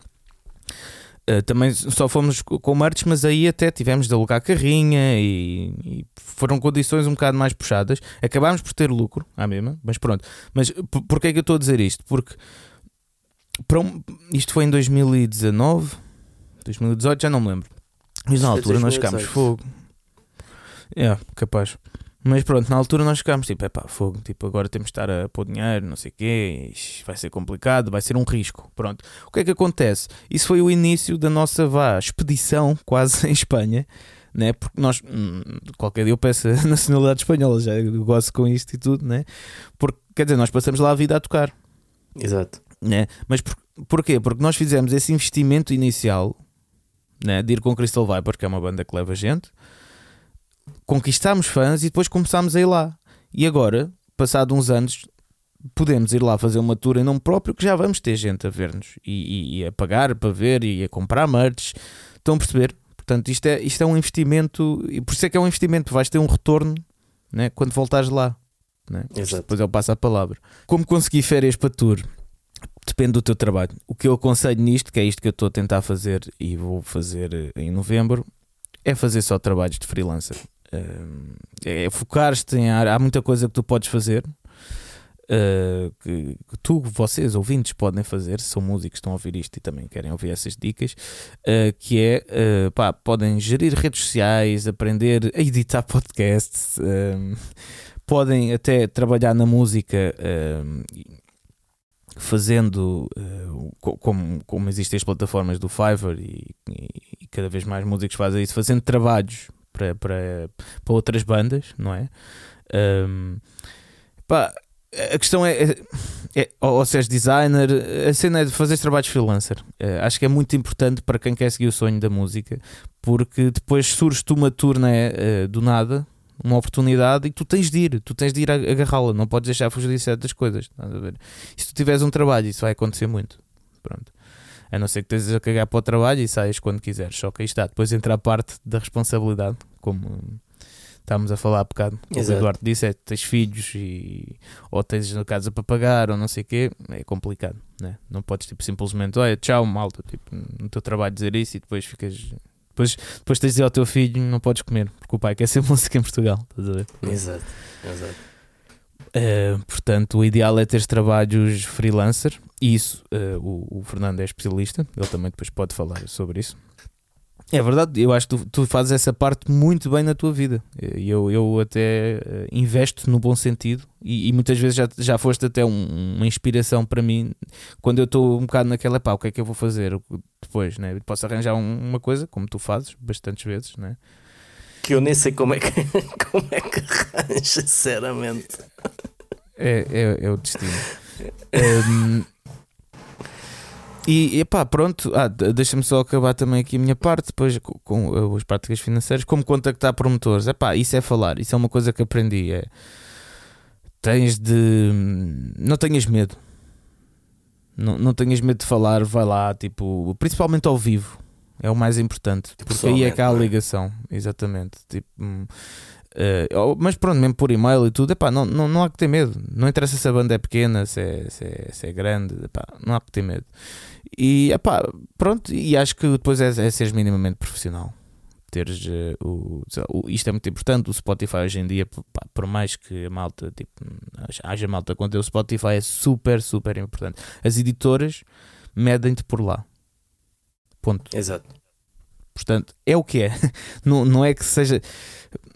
Uh, também só fomos com merch, mas aí até tivemos de alugar carrinha e, e, foram condições um bocado mais puxadas. Acabámos por ter lucro, à mesma, mas pronto. Mas porquê é que eu estou a dizer isto? Porque um, isto foi em 2019, 2018, já não me lembro. Mas na altura nós ficámos fogo. É, capaz. Mas pronto, na altura nós ficámos tipo, é pá, fogo, tipo, agora temos de estar a pôr dinheiro, não sei o quê, vai ser complicado, vai ser um risco. Pronto. O que é que acontece? Isso foi o início da nossa vá, expedição, quase em Espanha, né? Porque nós, hum, qualquer dia eu peço a nacionalidade espanhola, já gosto com isto e tudo, né? Porque, quer dizer, nós passamos lá a vida a tocar. Exato. Né? Mas por, porquê? Porque nós fizemos esse investimento inicial, né? De ir com Crystal Viper, que é uma banda que leva gente conquistámos fãs e depois começámos a ir lá. E agora, passado uns anos, podemos ir lá fazer uma tour em nome próprio que já vamos ter gente a ver-nos e, e, e, a pagar para ver e a comprar merch. Estão a perceber? Portanto, isto é, isto é um investimento e por isso é que é um investimento, vais ter um retorno né, quando voltares lá. Né? Depois eu passo a palavra. Como consegui férias para tour? Depende do teu trabalho. O que eu aconselho nisto, que é isto que eu estou a tentar fazer e vou fazer em novembro, é fazer só trabalhos de freelancer é, é focar-te em há muita coisa que tu podes fazer. Uh, que, que, tu, vocês, ouvintes, podem fazer, se são músicos, estão a ouvir isto e também querem ouvir essas dicas, uh, que é, uh, pá, podem gerir redes sociais, aprender a editar podcasts, podem até trabalhar na música fazendo, como, como existem as plataformas do Fiverr e, e, cada vez mais músicos fazem isso, fazendo trabalhos para, para, para outras bandas, não é? Um, pá, a questão é, é, é, ou se és designer, a cena é de fazer trabalhos freelancer. É, acho que é muito importante para quem quer seguir o sonho da música, porque depois surge-te uma turnê uh, do nada, uma oportunidade, e tu tens de ir, tu tens de ir agarrá-la, não podes deixar fugir de certas coisas. Se tu tiveres um trabalho, isso vai acontecer muito. Pronto. A não ser que estejas a cagar para o trabalho e saias quando quiseres. Só que aí está. Depois entra a parte da responsabilidade, como estávamos a falar há bocado. O Eduardo disse: é tens filhos e ou tens a casa para pagar ou não sei o quê. É complicado, né? Não podes tipo, simplesmente, olha, tchau, malta, tipo, no teu trabalho dizer isso e depois ficas. Depois, depois tens de dizer ao teu filho: não podes comer, porque o pai quer ser música em Portugal. Estás a ver? Exato, exato. Uh, portanto, o ideal é ter trabalhos freelancer, e isso uh, o, o, Fernando é especialista, ele também depois pode falar sobre isso. É verdade, eu acho que tu, tu fazes essa parte muito bem na tua vida. Eu, eu até eh, investo no bom sentido e, e muitas vezes já, já foste até um, uma inspiração para mim quando eu estou um bocado naquela pá, o que é que eu vou fazer depois, né? Posso arranjar um, uma coisa, como tu fazes bastantes vezes, né? Que eu nem sei como é que, como é que arranja, sinceramente. É, é, é o destino. um, E, pá, pronto, ah, deixa-me só acabar também aqui a minha parte, depois com, com, as práticas financeiras, como contactar promotores. É pá, isso é falar, isso é uma coisa que aprendi. É, tens de. Não tenhas medo. Não, não tenhas medo de falar, vai lá, tipo, principalmente ao vivo. É o mais importante, porque aí é que há a é? ligação, exatamente. Tipo, Uh, mas pronto, mesmo por e-mail e tudo, epá, não, não, não há que ter medo. Não interessa se a banda é pequena, se é, se é, se é grande, epá, não há que ter medo. E epá, pronto, e acho que depois é, é seres minimamente profissional. Teres uh, o, o, Isto é muito importante. O Spotify hoje em dia, pá, por mais que a malta, tipo, haja malta quando o Spotify é super, super importante. As editoras medem-te por lá. Ponto. Exato. Portanto, é o que é. Não, não é que seja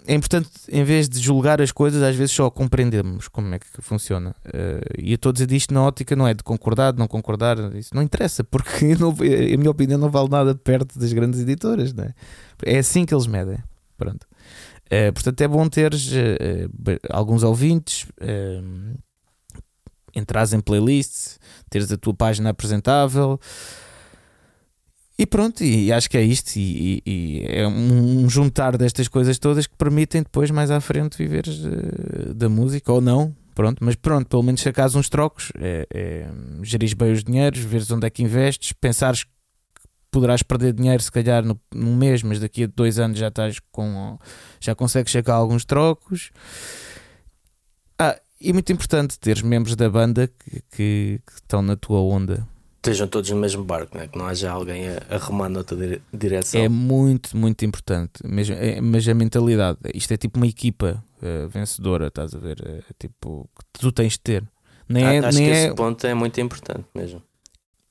é importante, em vez de julgar as coisas, às vezes só compreendermos como é que funciona. Uh, e eu estou a dizer isto na ótica, não é de concordar, de não concordar, isso não interessa, porque não, a minha opinião não vale nada perto das grandes editoras, não é? É assim que eles medem. Pronto. Uh, portanto, é bom teres uh, alguns ouvintes, uh, entrares em playlists, teres a tua página apresentável. E pronto, e acho que é isto. E, e, e é um juntar destas coisas todas que permitem depois, mais à frente, viver uh, da música ou não. Pronto, mas pronto, pelo menos sacares uns trocos, é, é, geris bem os dinheiros, veres onde é que investes, pensares que poderás perder dinheiro se calhar no, num mês, mas daqui a dois anos já estás com. já consegues sacar alguns trocos. Ah, e muito importante teres membros da banda que, que, que estão na tua onda estejam todos no mesmo barco, né? que não haja alguém a, a remar noutra direção. É muito, muito importante. Mesmo, é, mas a mentalidade, isto é tipo uma equipa uh, vencedora, estás a ver? É, tipo, que tu tens de ter. Nem é, acho nem que é... esse ponto é muito importante mesmo.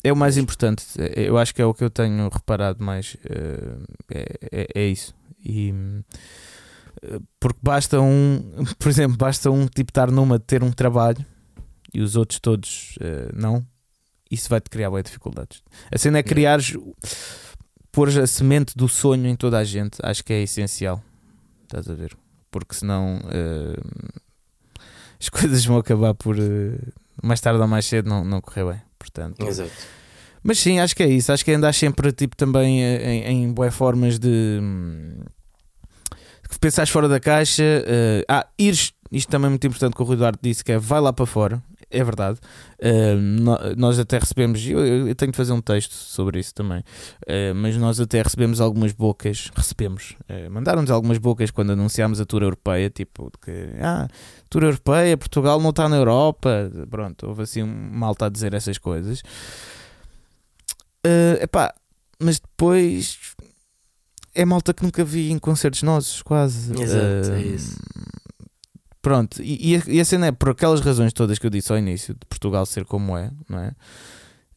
É o mais importante, eu acho que é o que eu tenho reparado mais. Uh, é, é, isso. E uh, porque basta um, por exemplo, basta um tipo estar numa ter um trabalho e os outros todos não isso vai-te criar boas dificuldades. A cena é criar, pôr a semente do sonho em toda a gente, acho que é essencial. Estás a ver? Porque senão uh, as coisas vão acabar por uh, mais tarde ou mais cedo não, não correr bem. Portanto, Exato. Mas sim, acho que é isso. Acho que é andar sempre tipo, também eh, em, em boas formas de, hum, de pensares fora da caixa. Uh, ah, ires, isto também é muito importante que o Rui Duarte disse, que é vai lá para fora é verdade. Uh, nós até recebemos, eu, eu, tenho de fazer um texto sobre isso também, uh, mas nós até recebemos algumas bocas, recebemos, uh, mandaram-nos algumas bocas quando anunciámos a tour europeia, tipo que, ah, tour europeia, Portugal não está na Europa, pronto, houve assim um malta a dizer essas coisas. Uh, epá, mas depois é malta que nunca vi em concertos nossos, quase. Exato, é isso. Pronto, e, e, a, cena é por aquelas razões todas que eu disse ao início de Portugal ser como é, não é?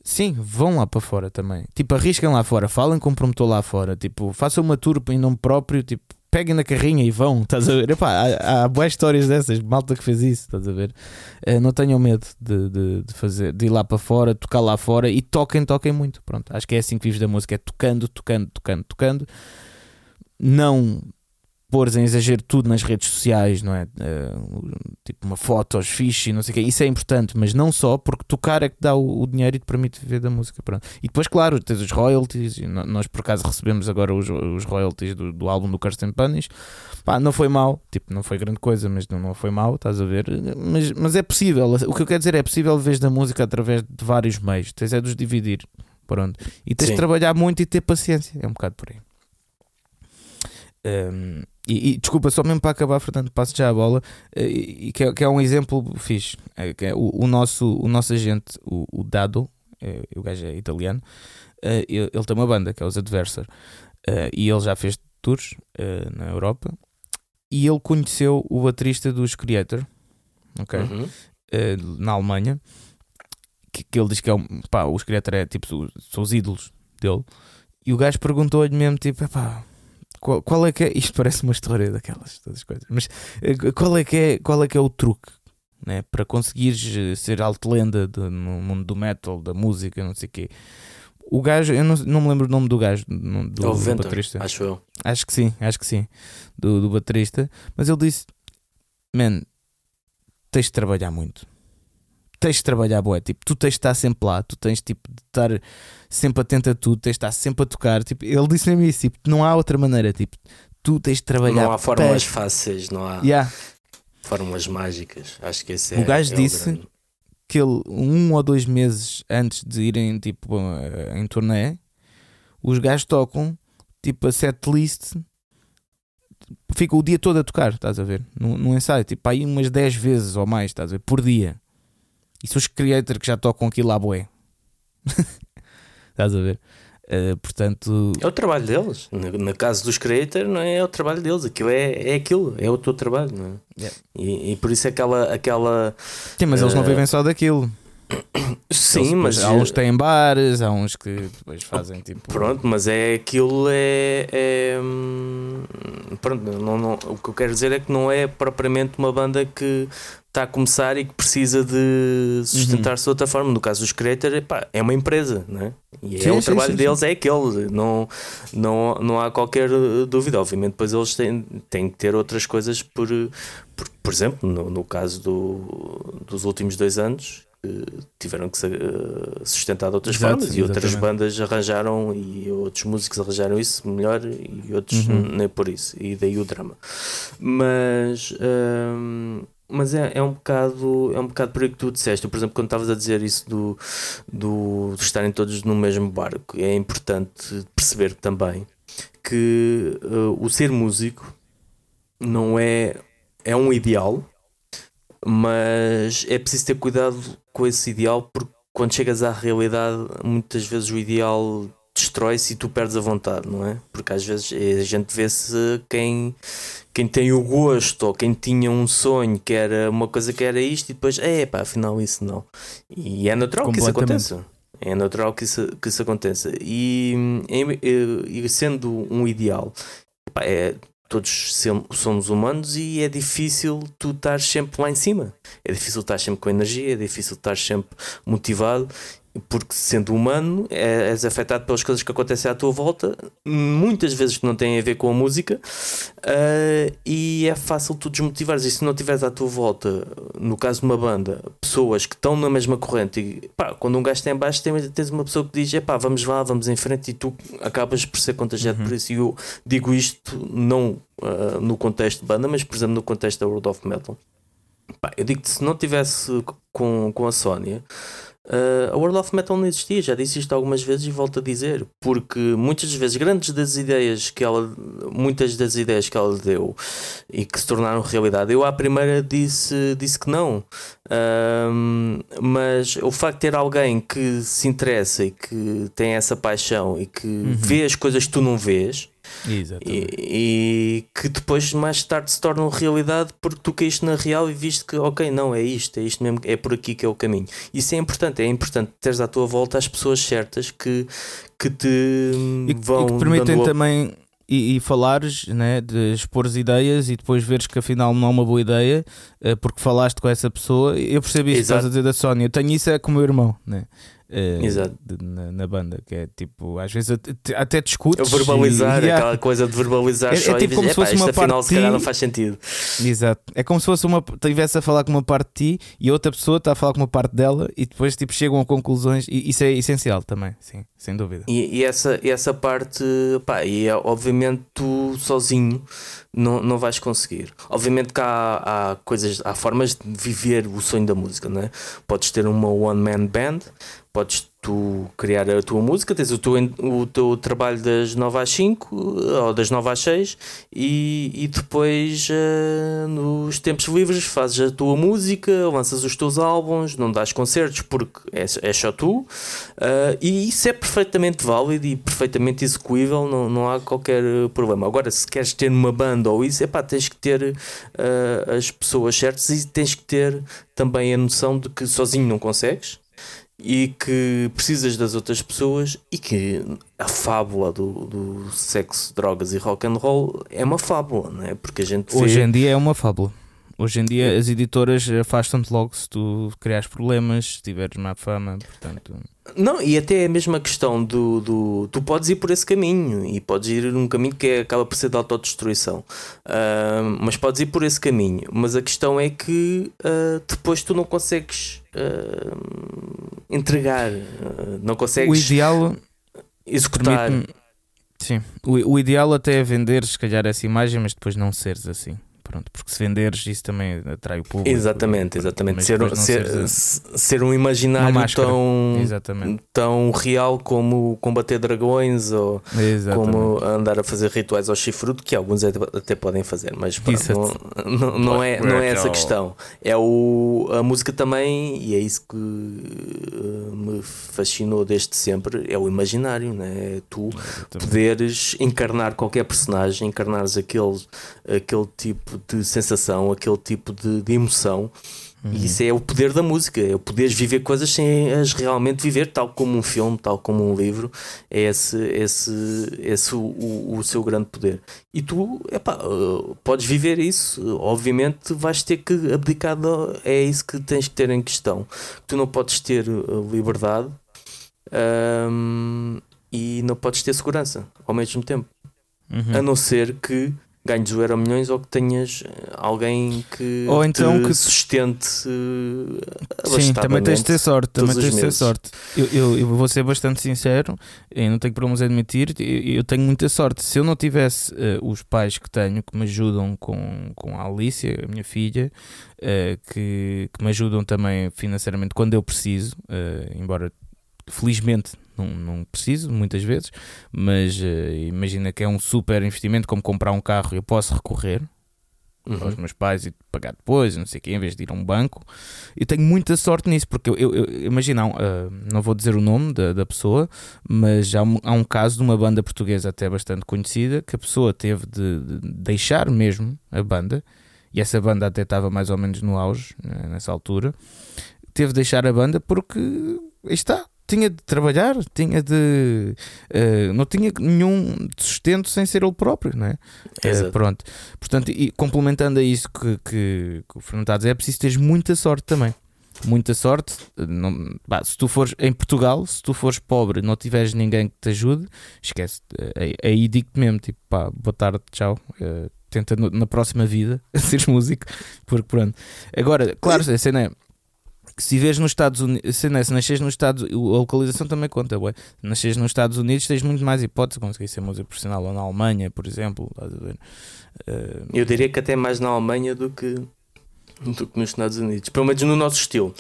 Sim, vão lá para fora também. Tipo, arrisquem lá fora, falem com o promotor lá fora. Tipo, façam uma tour em nome próprio, tipo, peguem na carrinha e vão, estás a ver? Epá, há, há boas histórias dessas, malta que fez isso, estás a ver? Uh, não tenham medo de, de, de, fazer, de ir lá para fora, tocar lá fora e toquem, toquem muito. Pronto, acho que é assim que vives da música, é tocando, tocando, tocando, tocando. Não pôres em exagero tudo nas redes sociais, não é? Uh, tipo uma foto aos fixe e não sei o quê. Isso é importante, mas não só, porque tocar é que dá o, o, dinheiro e te permite viver da música. Pronto. E depois, claro, tens os royalties. nós por acaso recebemos agora os, os royalties do, do álbum do Kirsten Punis. Pá, não foi mal, tipo, não foi grande coisa, mas não, não foi mal, estás a ver? Mas, mas é possível. O que eu quero dizer é possível ver da música através de vários meios. Tens é de os dividir. Pronto. E tens Sim. de trabalhar muito e ter paciência. É um bocado por aí. Um, e, e, desculpa, só mesmo para acabar, Fernando, passo já a bola, eh, e, que, é, que é um exemplo fixe. É, que é o, o, nosso, o nosso agente, o, o Dado, é, o gajo é italiano, ele, ele, tem uma banda que é os Adversar, e ele já fez tours na Europa, e ele conheceu o baterista dos Creator, ok? Uhum. na Alemanha, que, que, ele diz que é um, pá, os Creator é tipo, são os ídolos dele. E o gajo perguntou-lhe mesmo, tipo, epá, qual, qual é que é. Isto parece uma história daquelas todas coisas, mas eh, qual é que é, qual é, que é o truque? Né, para conseguires eh, ser alto lenda de, no mundo do metal, da música, não sei o quê. O gajo, eu não, não me lembro o nome do gajo, do, É o do Venter, baterista. acho eu. Acho que sim, acho que sim. Do, do baterista. Mas ele disse: Man, tens de trabalhar muito. Tens de trabalhar, boé. Tipo, tu tens de estar sempre lá. Tu tens tipo, de estar sempre atento a tudo. Tens de estar sempre a tocar. Tipo, ele disse mesmo isso: tipo, não há outra maneira. Tipo, tu tens de trabalhar. Não há fórmulas perto. fáceis, não há Yeah. fórmulas mágicas. Acho que esse O é gajo é disse- grande. que ele, um ou dois meses antes de irem tipo eh, em turnê, os gajos tocam tipo a setlist, fica o dia todo a tocar, estás a ver? No, no ensaio, tipo aí umas 10 vezes ou mais, estás a ver? Por dia. E são os creators que já tocam aquilo à boé. estás a ver? Eh, portanto, É o trabalho deles. No, no caso dos creators, não é, É o trabalho deles. Aquilo é, é aquilo, é o teu trabalho. Não é? Yeah. E, e por isso é aquela. aquela sim, mas eles não eh, vivem só daquilo. sim, Eles mas. há uns que têm bares, há uns que depois fazem tipo. Pronto, mas é aquilo é. é, hum, pronto, não, não- o que eu quero dizer é que não é propriamente uma banda que está a começar e que precisa de sustentar-se de outra forma. No caso dos creators, epá, é uma empresa, não é? E é Sim, o sim, trabalho sim, deles, é aquele. Não, não, não há qualquer uh, dúvida. Obviamente, depois eles têm, têm que ter outras coisas, por, por, por exemplo, no, no caso do, dos últimos dois anos. que Tiveram que se uh, sustentar de outras Exato, formas e outras bandas arranjaram e outros músicos arranjaram isso melhor e outros Uhum. nem por isso, e daí o drama. Mas, hum, mas é, é um bocado é um bocado por aí que tu disseste. Por exemplo, quando estavas a dizer isso do, do, de estarem todos no mesmo barco, é importante perceber também que uh, o ser músico não é, é um ideal, mas é preciso ter cuidado com esse ideal porque quando chegas à realidade, muitas vezes o ideal destrói-se e tu perdes a vontade, não é? Porque às vezes a gente vê-se quem, quem tem o gosto ou quem tinha um sonho que era uma coisa que era isto e depois, é pá, afinal isso não. E é natural que isso aconteça. É natural que isso, que isso aconteça. E, e- sendo um ideal, pá, é, todos somos humanos e é difícil tu estar sempre lá em cima. É difícil estar sempre com energia, é difícil estar sempre motivado, porque sendo humano é- és afetado pelas coisas que acontecem à tua volta, muitas vezes que não têm a ver com a música, ah, e é fácil tu desmotivares. E se não tiveres à tua volta, no caso de uma banda, pessoas que estão na mesma corrente, e pá, quando um gajo está em baixo, tens uma pessoa que diz: "Epá, vamos lá, vamos em frente, e tu acabas por ser contagiado por isso. E eu digo isto não ah, no contexto de banda, mas por exemplo no contexto da World of Metal. Pá, eu digo-te, se não tivesse com, com a Sónia, ah, a World of Metal não existia. Já disse isto algumas vezes e volto a dizer, porque muitas das vezes, grandes das ideias que ela, muitas das ideias que ela deu e que se tornaram realidade, eu à primeira disse, disse que não. Ahm, mas o facto de ter alguém que se interessa e que tem essa paixão e que vê as coisas que tu não vês. Exatamente. E, e que depois mais tarde se tornam realidade porque tu caíste na real e viste que ok, não, é isto, é isto mesmo, é por aqui que é o caminho. Isso é importante, é importante teres à tua volta as pessoas certas que, que te E, vão e que permitem também e, e falares, né, de expor ideias e depois veres que afinal não é uma boa ideia eh, porque falaste com essa pessoa. Eu percebi isso que estás a dizer da Sónia. Eu tenho isso é com o meu irmão, né? Exato. de- na, na banda, que é tipo, às vezes até, até discutes. Verbalizar, e- aquela coisa de verbalizar É- é só tipo e como dizer, se fosse "Epá, uma isto afinal parte se calhar não ti." faz sentido. Exato. É como se fosse uma. Estivesse a falar com uma parte de ti e outra pessoa está a falar com uma parte dela e depois tipo, chegam a conclusões. E isso é essencial também, sim, sem dúvida. E, e essa, e essa parte, pá, e é, obviamente tu sozinho não, não vais conseguir. Obviamente que há, há coisas, há formas de viver o sonho da música, não é? Podes ter uma one man band, podes tu criar a tua música, tens o teu, o teu trabalho das 9 às 5 ou das 9 às 6 e, e depois eh, nos tempos livres fazes a tua música, lanças os teus álbuns, não dás concertos porque é, é só tu eh, e isso é perfeitamente válido e perfeitamente execuível, não, não há qualquer eh, problema. Agora, se queres ter uma banda ou isso, epá, tens que ter eh, as pessoas certas e tens que ter também a noção de que sozinho não consegues e que precisas das outras pessoas e que a fábula do, do sexo, drogas e rock and roll é uma fábula, não é? Porque a gente vê... Hoje em dia é uma fábula. Hoje em dia as editoras afastam-te logo se tu criares problemas, se tiveres má fama, portanto. Não, e até é a mesma questão do, do. Tu podes ir por esse caminho e podes ir num caminho que é, acaba por ser de autodestruição. Uh, mas podes ir por esse caminho. Mas a questão é que uh, depois tu não consegues uh, entregar, não consegues o ideal executar. Sim, o, o ideal até é vender, se calhar, essa imagem, mas depois não seres assim. Pronto, porque se venderes, isso também atrai o público. Exatamente, exatamente. Ser, ser, ser, um imaginário tão, tão real como combater dragões ou exatamente. como andar a fazer rituais ao chifrudo, que alguns até podem fazer, mas pronto, não, não, não, é, não é essa a questão. É o, a música também, e é isso que uh, me fascinou desde sempre, é o imaginário, né? é tu exatamente. poderes encarnar qualquer personagem, encarnares aquele, aquele tipo de sensação, aquele tipo de, de emoção. Uhum. E isso é o poder da música, é o poderes viver coisas sem as realmente viver, tal como um filme, tal como um livro. É esse, esse, esse o, o, o seu grande poder. E tu, epá, uh, podes viver isso, obviamente vais ter que abdicar, de, é isso que tens que ter em questão. Tu não podes ter uh, liberdade um, e não podes ter segurança ao mesmo tempo. Uhum. A não ser que ganhes o Euro Milhões ou que tenhas eh, alguém que ou então que sustente uh, Sim, também tens de ter sorte, também tens de ter sorte. Eu, eu, eu, vou ser bastante sincero, e não tenho problemas a admitir, eu, eu, tenho muita sorte. Se eu não tivesse uh, os pais que tenho que me ajudam com, com a Alicia, a minha filha, uh, que, que me ajudam também financeiramente quando eu preciso, embora felizmente não, não preciso muitas vezes, mas uh, imagina que é um super investimento como comprar um carro, eu posso recorrer uhum. aos meus pais e pagar depois, não sei o quê, em vez de ir a um banco. Eu tenho muita sorte nisso, porque eu, eu, eu imagina, uh, não vou dizer o nome da, da pessoa, mas há um, há um caso de uma banda portuguesa até bastante conhecida que a pessoa teve de, de deixar mesmo a banda, e essa banda até estava mais ou menos no auge né, nessa altura. Teve de deixar a banda porque está, tinha de trabalhar, tinha de. Uh, não tinha nenhum sustento sem ser ele próprio, não é? Uh, pronto. Portanto, e complementando a isso que, que, que o Fernando está a dizer, é preciso ter muita sorte também. Muita sorte. Não, bah, se tu fores em Portugal, se tu fores pobre não tiveres ninguém que te ajude, esquece. Aí, aí digo-te mesmo: tipo, pá, boa tarde, tchau. Uh, tenta no, na próxima vida seres músico, porque pronto. Agora, claro, a cena é se vês nos Estados Unidos, se, né, se nasces nos Estados a localização também conta, ué. Se nasces nos Estados Unidos, tens muito mais hipóteses de conseguir ser músico profissional, ou na Alemanha, por exemplo. Uh, Eu diria que até mais na Alemanha do que, do que nos Estados Unidos, pelo menos no nosso estilo,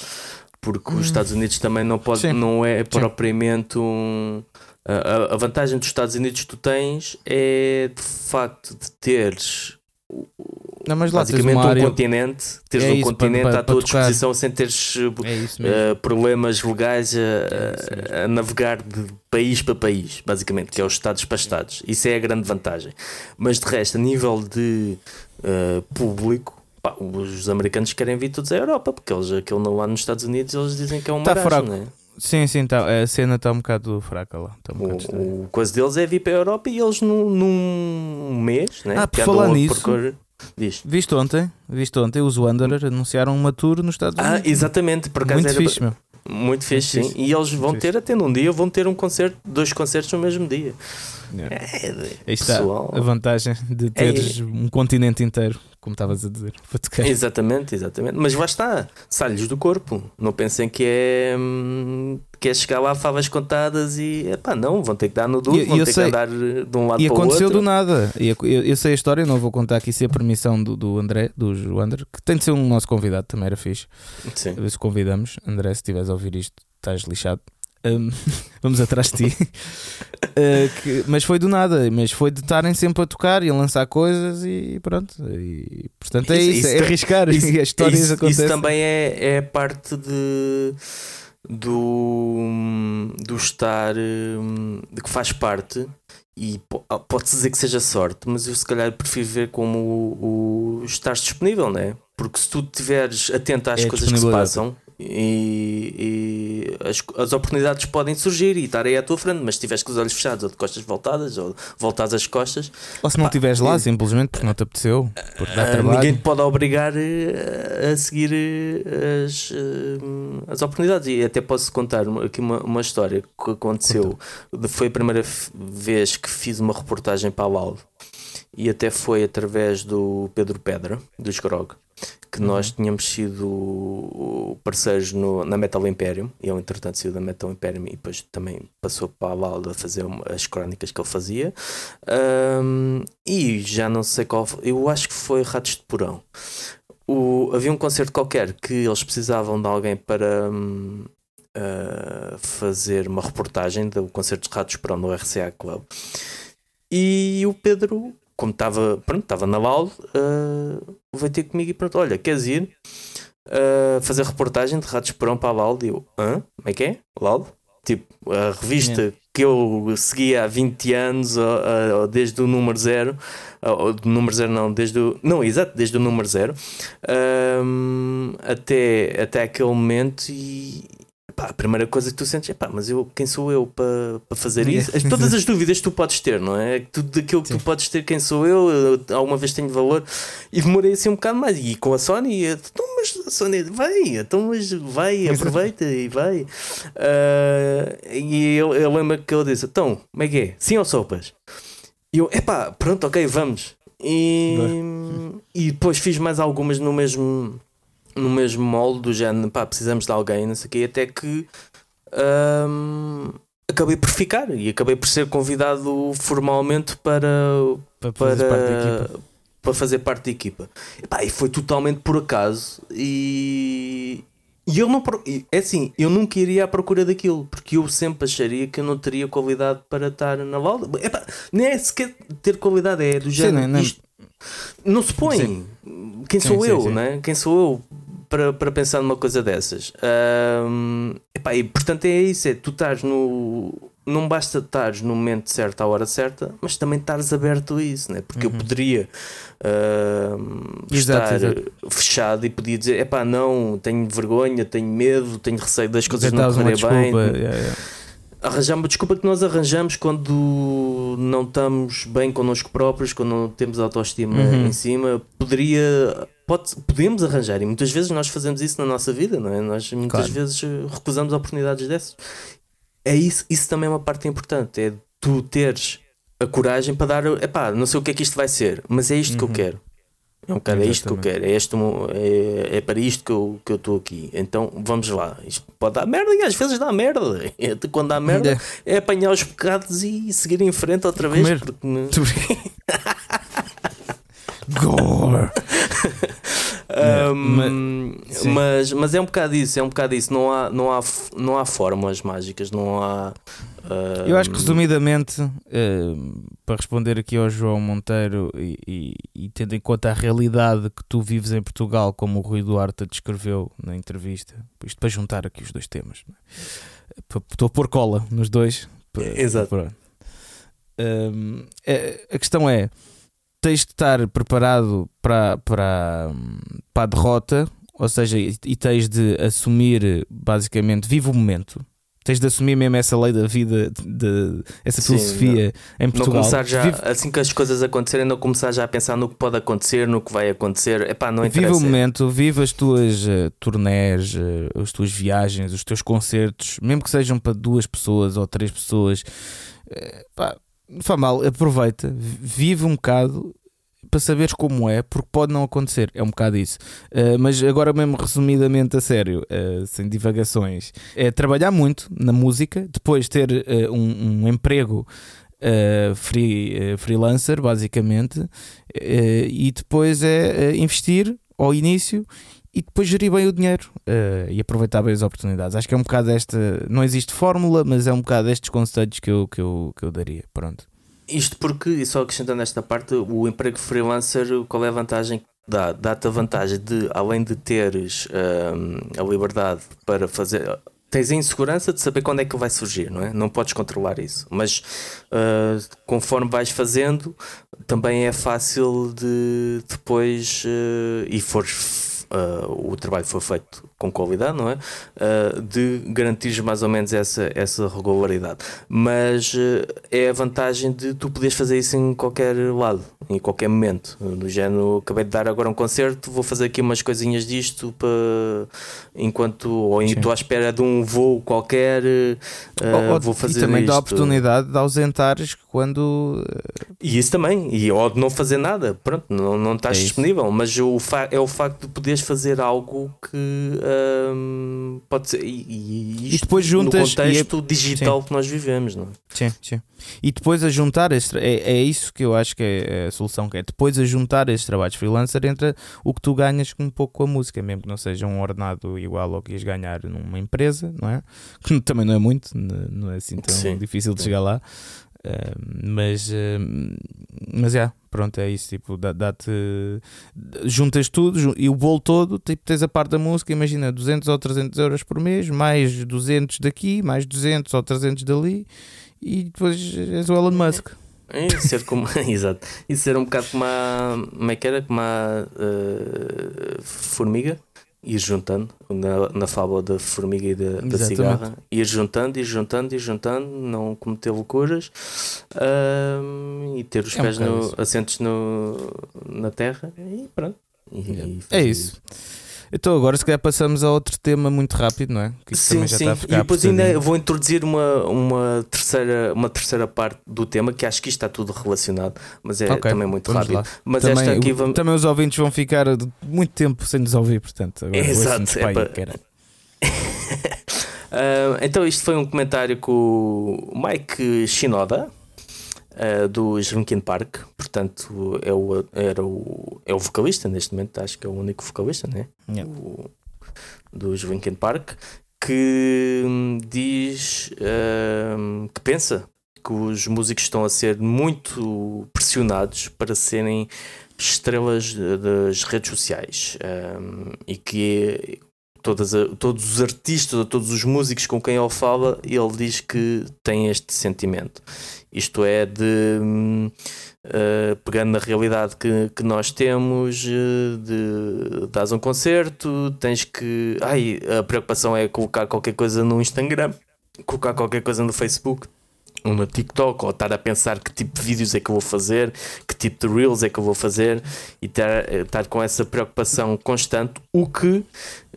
porque os hum. Estados Unidos também não, pode, não é propriamente um. A, a vantagem dos Estados Unidos que tu tens é de facto de teres não, mas lá basicamente um área... continente, teres é um continente para, para, à tua disposição sem teres é uh, problemas legais a, é a, navegar de país para país, basicamente, que é os Estados para Estados. Isso é a grande vantagem. Mas de resto, a nível de uh, público, pá, os americanos querem vir todos à Europa, porque eles, aquilo lá nos Estados Unidos, eles dizem que é um tá fraco. Não é? Sim, sim, tá, a cena está um bocado fraca lá. Tá um o, o coisa deles é vir para a Europa e eles num, num mês, né? Ah, por falar nisso. Viste ontem, viste ontem, os Wanderer anunciaram uma tour nos Estados ah, Unidos. Ah, exatamente, por acaso Muito era... fixe, meu. Muito fixe, sim. E eles vão ter, até num dia, vão ter um concerto, dois concertos no mesmo dia. Yeah. É, Aí está pessoal. a vantagem de é, teres é. um continente inteiro, como estavas a dizer, para. Exatamente, exatamente. Mas lá está, sai-lhes do corpo. Não pensem que é, hum, que é chegar lá favas contadas e pá, não, vão ter que dar no duro, vão ter sei, que andar de um lado e para o outro. E aconteceu do nada. E eu, eu, sei a história, não vou contar aqui se é a permissão do, do André, do Wander, que tem de ser um nosso convidado, também era fixe. Sim. A ver se convidamos. André, se estiveres a ouvir isto, estás lixado. Um, vamos atrás de ti. uh, que, mas foi do nada, mas foi de estarem sempre a tocar e a lançar coisas e pronto. E, portanto é isso, isso, é isso é arriscar isso, e as histórias isso, acontecem. Isso também é, é parte de do, do estar de que faz parte e pode-se dizer que seja sorte, mas eu se calhar prefiro ver como o, o estar disponível, né? Porque se tu estiveres atento às é coisas que se passam e, e as, as oportunidades podem surgir e estar aí à tua frente, mas se tiveres com os olhos fechados ou de costas voltadas ou voltadas as costas, Ou se não estiveres lá, simplesmente porque não te apeteceu, porque dá ah, trabalho. ninguém te pode obrigar eh, a seguir eh, as, eh, as oportunidades. E até posso contar aqui uma, uma história que aconteceu. Foi a primeira vez que fiz uma reportagem para a LAL e até foi através do Pedro Pedra, dos Grog, que nós tínhamos sido parceiros no- na Metal Imperium. E ele, entretanto, saiu da Metal Imperium e depois também passou para a LAL a fazer as crónicas que ele fazia. Ahm, e já não sei qual, foi- eu acho que foi Ratos de Porão. O- havia um concerto qualquer que eles precisavam de alguém para hum, ah, fazer uma reportagem do concerto de Ratos de Porão no RCA Club. E o Pedro, como estava pronto, estava na LAL, uh, veio ter comigo e pronto, olha, queres ir uh, fazer reportagem de Ratos Porão para a LAL? E eu, hã? Como é que é? LAL? Tipo, a revista que eu seguia há 20 anos, ou, ou desde o número zero, ou do número zero não, desde o. Não, exato, desde o número zero, um, até, até aquele momento e. pá, a primeira coisa que tu sentes é pá, mas eu, quem sou eu para para fazer isso? As- Todas as dúvidas que tu podes ter, não é? Tudo aquilo que tu Sim. podes ter, quem sou eu, eu alguma vez tenho valor, e demorei assim um bocado mais. E com a Sony, eu, então, mas a Sony, vai, então, mas vai, aproveita e vai. Ah, e eu, eu lembro que ele disse: então, como é que é? Sim ou sopas? E eu, epá, pronto, ok, vamos. E, e depois fiz mais algumas no mesmo no mesmo molde do género, pá, precisamos de alguém, não sei o quê, até que ahm, acabei por ficar e acabei por ser convidado formalmente para, para fazer parte da para, equipa. para fazer parte da equipa. E, pá, e foi totalmente por acaso e, e eu não é assim, eu nunca iria à procura daquilo, porque eu sempre acharia que eu não teria qualidade para estar na Valda. Epá, nem é sequer ter qualidade, é do Sim, género. nem- nem- isto não se põe. Sim. Quem Sim, sou sim, eu, sim. né? Quem sou eu para, para pensar numa coisa dessas? Ahm, epá, e portanto é isso: é tu estás no. Não basta estares no momento certo, à hora certa, mas também estares aberto a isso, né? porque eu poderia Uhum. Exato, estar exato. fechado e podia dizer: epá, não, tenho vergonha, tenho medo, tenho receio das coisas não correrem desculpa. bem. yeah, yeah. Arranjar uma desculpa que nós arranjamos quando não estamos bem connosco próprios, quando não temos autoestima Uhum. em cima. Poderia. Pode, podemos arranjar e muitas vezes nós fazemos isso na nossa vida, não é? Nós muitas Claro. vezes eh, recusamos oportunidades dessas. É isso, isso também é uma parte importante, é tu teres a coragem para dar, epá, não sei o que é que isto vai ser, mas é isto que eu Uhum. quero. É um bocado, é isto que eu quero, é, este, é, é para isto que eu que eu estou aqui. Então vamos lá. Isto pode dar merda e às vezes dá merda. E Quando dá merda é apanhar os pecados e seguir em frente outra vez. Comer. Porque, Gore. É, sim. mas, mas é um bocado isso, é um bocado isso. Não há, não há, não há fórmulas mágicas, não há. ah, Eu acho que resumidamente, eh, para responder aqui ao João Monteiro e, e- e tendo em conta a realidade que tu vives em Portugal, como o Rui Duarte descreveu na entrevista, isto para juntar aqui os dois temas, é? Estou a pôr cola nos dois. Exato. Hum, é- a questão é: tens de estar preparado para, para, para a derrota, ou seja, e, tens de assumir basicamente, vive o momento. Tens de assumir mesmo essa lei da vida, de, de- essa Sim, filosofia em Não Portugal. começar já, vive, assim que as coisas acontecerem, não começar já a pensar no que pode acontecer, no que vai acontecer. Epá, não vive interessa. o momento, vive as tuas uh, turnés, uh, as tuas viagens, os teus concertos, mesmo que sejam para duas pessoas ou três pessoas. eh, pá, não faz mal, aproveita, vi- vive um bocado para saberes como é, porque pode não acontecer. É um bocado isso. Uh, mas agora, mesmo resumidamente, a sério, uh, sem divagações, é trabalhar muito na música, depois ter uh, um, um emprego. free, freelancer, basicamente, e depois é investir ao início e depois gerir bem o dinheiro uh, e aproveitar bem as oportunidades. Acho que é um bocado esta. Não existe fórmula, mas é um bocado estes conselhos que eu, que eu, que eu daria. Pronto. Isto porque, e só acrescentando esta parte, o emprego freelancer, qual é a vantagem dá? Dá-te a vantagem de, além de teres hum, a liberdade para fazer. Tens a insegurança de saber quando é que vai surgir, não é? Não podes controlar isso. Mas uh, conforme vais fazendo, também é fácil de depois. uh, e fores uh, o trabalho foi feito com qualidade, não é? Uh, de garantir mais ou menos essa, essa regularidade. Mas uh, é a vantagem de tu poderes fazer isso em qualquer lado, em qualquer momento. Do género, acabei de dar agora um concerto, vou fazer aqui umas coisinhas disto para enquanto ou estou à espera de um voo qualquer, ou, ou, vou fazer e também isto. dá a oportunidade de ausentares quando e isso também, e ou de não fazer nada, pronto, não, não estás é disponível, mas o é o facto de poderes fazer algo que um, pode ser, e, e, e depois juntas, no contexto é, digital sim. que nós vivemos, não é? Sim, sim. E depois a juntar, este, é, é isso que eu acho que é a solução, que é depois a juntar estes trabalhos freelancer entre o que tu ganhas um pouco com a música, mesmo que não seja um ordenado igual ao que ias ganhar numa empresa, não é? Que também não é muito, não é assim tão sim, difícil de chegar lá. Uh, mas, uh, mas é, pronto, é isso. Tipo, dá-te. juntas tudo e o bolo todo, tipo, tens a parte da música. Imagina 200 ou 300 euros por mês, mais 200 daqui, mais 200 ou 300 dali, e depois és o Elon Musk. É, isso ser como, exato. Isso ser um bocado como a. Como é que era? Como a uh, formiga ir juntando na, na fábula da formiga e da, da cigarra, ir juntando, ir juntando, ir juntando, não cometer loucuras um, e ter os é pés um no, assentos no, na terra e pronto. E, é, é isso. isso. Então agora se calhar passamos a outro tema muito rápido, não é? Que sim, sim. e depois ainda vou introduzir uma, uma, terceira, uma terceira parte do tema, que acho que isto está tudo relacionado, mas é okay, também muito rápido. Lá. Mas também, esta aqui vamos... também os ouvintes vão ficar muito tempo sem nos ouvir, portanto. Agora Exato. É para... uh, então isto foi um comentário com o Mike Shinoda uh, dos Linkin Park, portanto é o, era o, é o vocalista neste momento, acho que é o único vocalista, né? Yeah. O, dos Linkin Park, que hum, diz uh, que pensa que os músicos estão a ser muito pressionados para serem estrelas das redes sociais um, e que todas a, todos os artistas, todos os músicos com quem ele fala, ele diz que tem este sentimento. Isto é de uh, pegando na realidade que, que nós temos, uh, de dás um concerto, tens que. Ai, a preocupação é colocar qualquer coisa no Instagram, colocar qualquer coisa no Facebook uma TikTok ou estar a pensar que tipo de vídeos é que eu vou fazer, que tipo de reels é que eu vou fazer e estar, estar com essa preocupação constante, o que,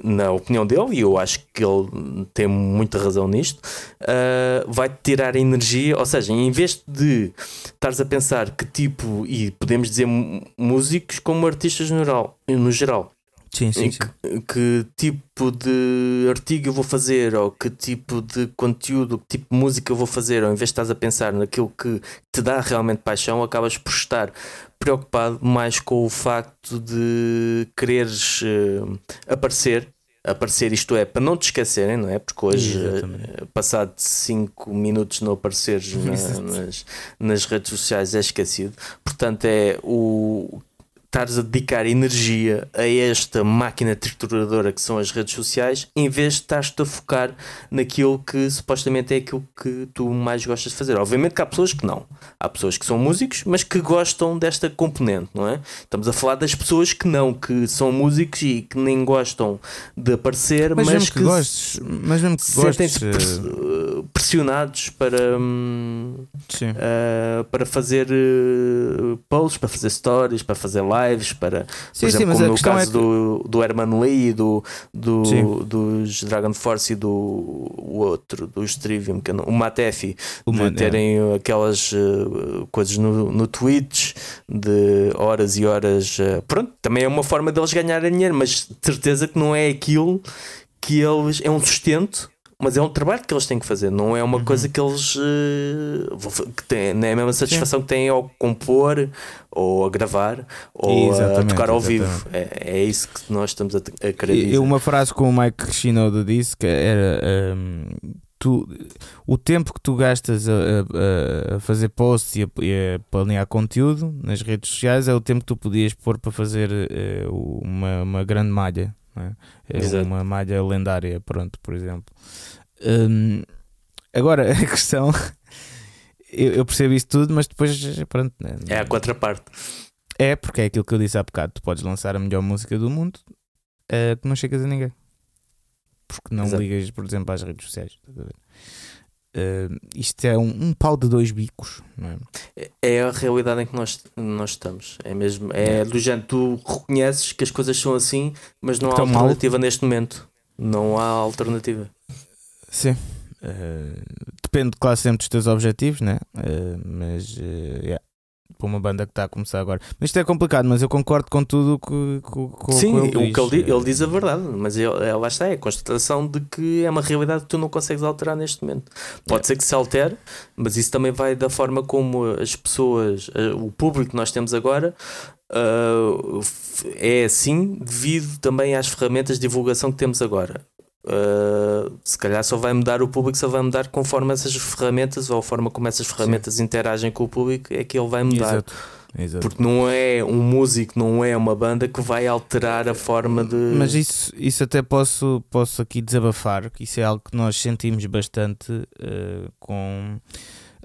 na opinião dele, e eu acho que ele tem muita razão nisto, uh, vai te tirar energia. Ou seja, em vez de estares a pensar que tipo, e podemos dizer músicos como artistas no geral, no geral Sim, sim, sim. Que, que, tipo de artigo eu vou fazer, ou que tipo de conteúdo, que tipo de música eu vou fazer, ou em vez de estás a pensar naquilo que te dá realmente paixão, acabas por estar preocupado mais com o facto de quereres uh, aparecer. Aparecer, isto é, para não te esquecerem, não é? Porque hoje, uh, passado 5 minutos não apareceres na, nas, nas redes sociais, é esquecido. Portanto, é o estares a dedicar energia a esta máquina trituradora que são as redes sociais, em vez de estares-te a focar naquilo que supostamente é aquilo que tu mais gostas de fazer. Obviamente que há pessoas que não. Há pessoas que são músicos, mas que gostam desta componente, não é? Estamos a falar das pessoas que não, que são músicos e que nem gostam de aparecer, mas, mas que, que gostes, mas mesmo que sentem-se eh, pressionados para, uh, para fazer uh, posts, para fazer stories, para fazer lives lives, para, sim, por exemplo, sim, como no caso é que... do, do Herman Lee, do, do, dos Dragon Force e do o outro, do Trivium, que o Matefi, o de Man, terem é. aquelas uh, coisas no, no Twitch de horas e horas. Uh, pronto, também é uma forma deles ganharem dinheiro, mas de certeza que não é aquilo que eles. é um sustento mas é um trabalho que eles têm que fazer, não é uma uhum. coisa que eles uh, que têm, não é a mesma satisfação Sim. que têm ao compor ou a gravar ou a tocar ao vivo. É, é isso que nós estamos a, a querer dizer. E uma frase com o Mike Shinoda disse que era um, tu, o tempo que tu gastas a, a, a fazer posts e a, e a, planear conteúdo nas redes sociais é o tempo que tu podias pôr para fazer uh, uma, uma grande malha. É? é uma malha lendária, pronto, por exemplo. Um, agora, a questão. Eu, eu, percebo isso tudo, mas depois. Pronto, né? É a contraparte. É, porque é aquilo que eu disse há bocado: tu podes lançar a melhor música do mundo uh, que não chegas a ninguém. Porque não Exato. ligas, por exemplo, às redes sociais. ver? Uh, isto é um, um pau de dois bicos, não é? É a realidade em que nós, nós estamos. É mesmo. É do género, tu reconheces que as coisas são assim, mas não há Estão mal. alternativa neste momento. Não há alternativa. Sim. Uh, depende, claro, sempre dos teus objetivos, né? Uh, mas, yeah. Para uma banda que está a começar agora. Mas isto é complicado, mas eu concordo com tudo que, que, que, Sim, que ele o que ele, ele diz a verdade, mas ele, ele- lá está, é a constatação de que é uma realidade que tu não consegues alterar neste momento. Pode ser que se altere, mas isso também vai da forma como as pessoas, eh, o público que nós temos agora. f- é assim devido também às ferramentas de divulgação que temos agora. Ah, se calhar só vai mudar o público, só vai mudar conforme essas ferramentas ou a forma como essas ferramentas interagem com o público é que ele vai mudar. Exato. Exato. Porque não é um músico, não é uma banda que vai alterar a forma de. Mas isso, isso até posso, posso aqui desabafar, que isso é algo que nós sentimos bastante eh, com,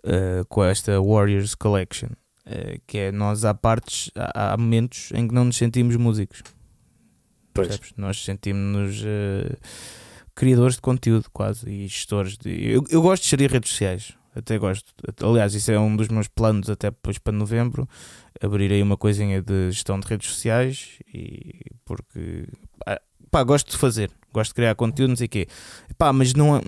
eh, com esta Warriors Collection. eh, que é nós há partes, há, há momentos em que não nos sentimos músicos. Pois. Nós sentimos-nos criadores de conteúdo quase e gestores de. Eu, eu gosto de gerir redes sociais. Até gosto. Aliás, isso é um dos meus planos até depois para novembro. Abrir aí uma coisinha de gestão de redes sociais e porque pá, pá, gosto de fazer, gosto de criar conteúdo, não sei o quê. Pá, mas não é,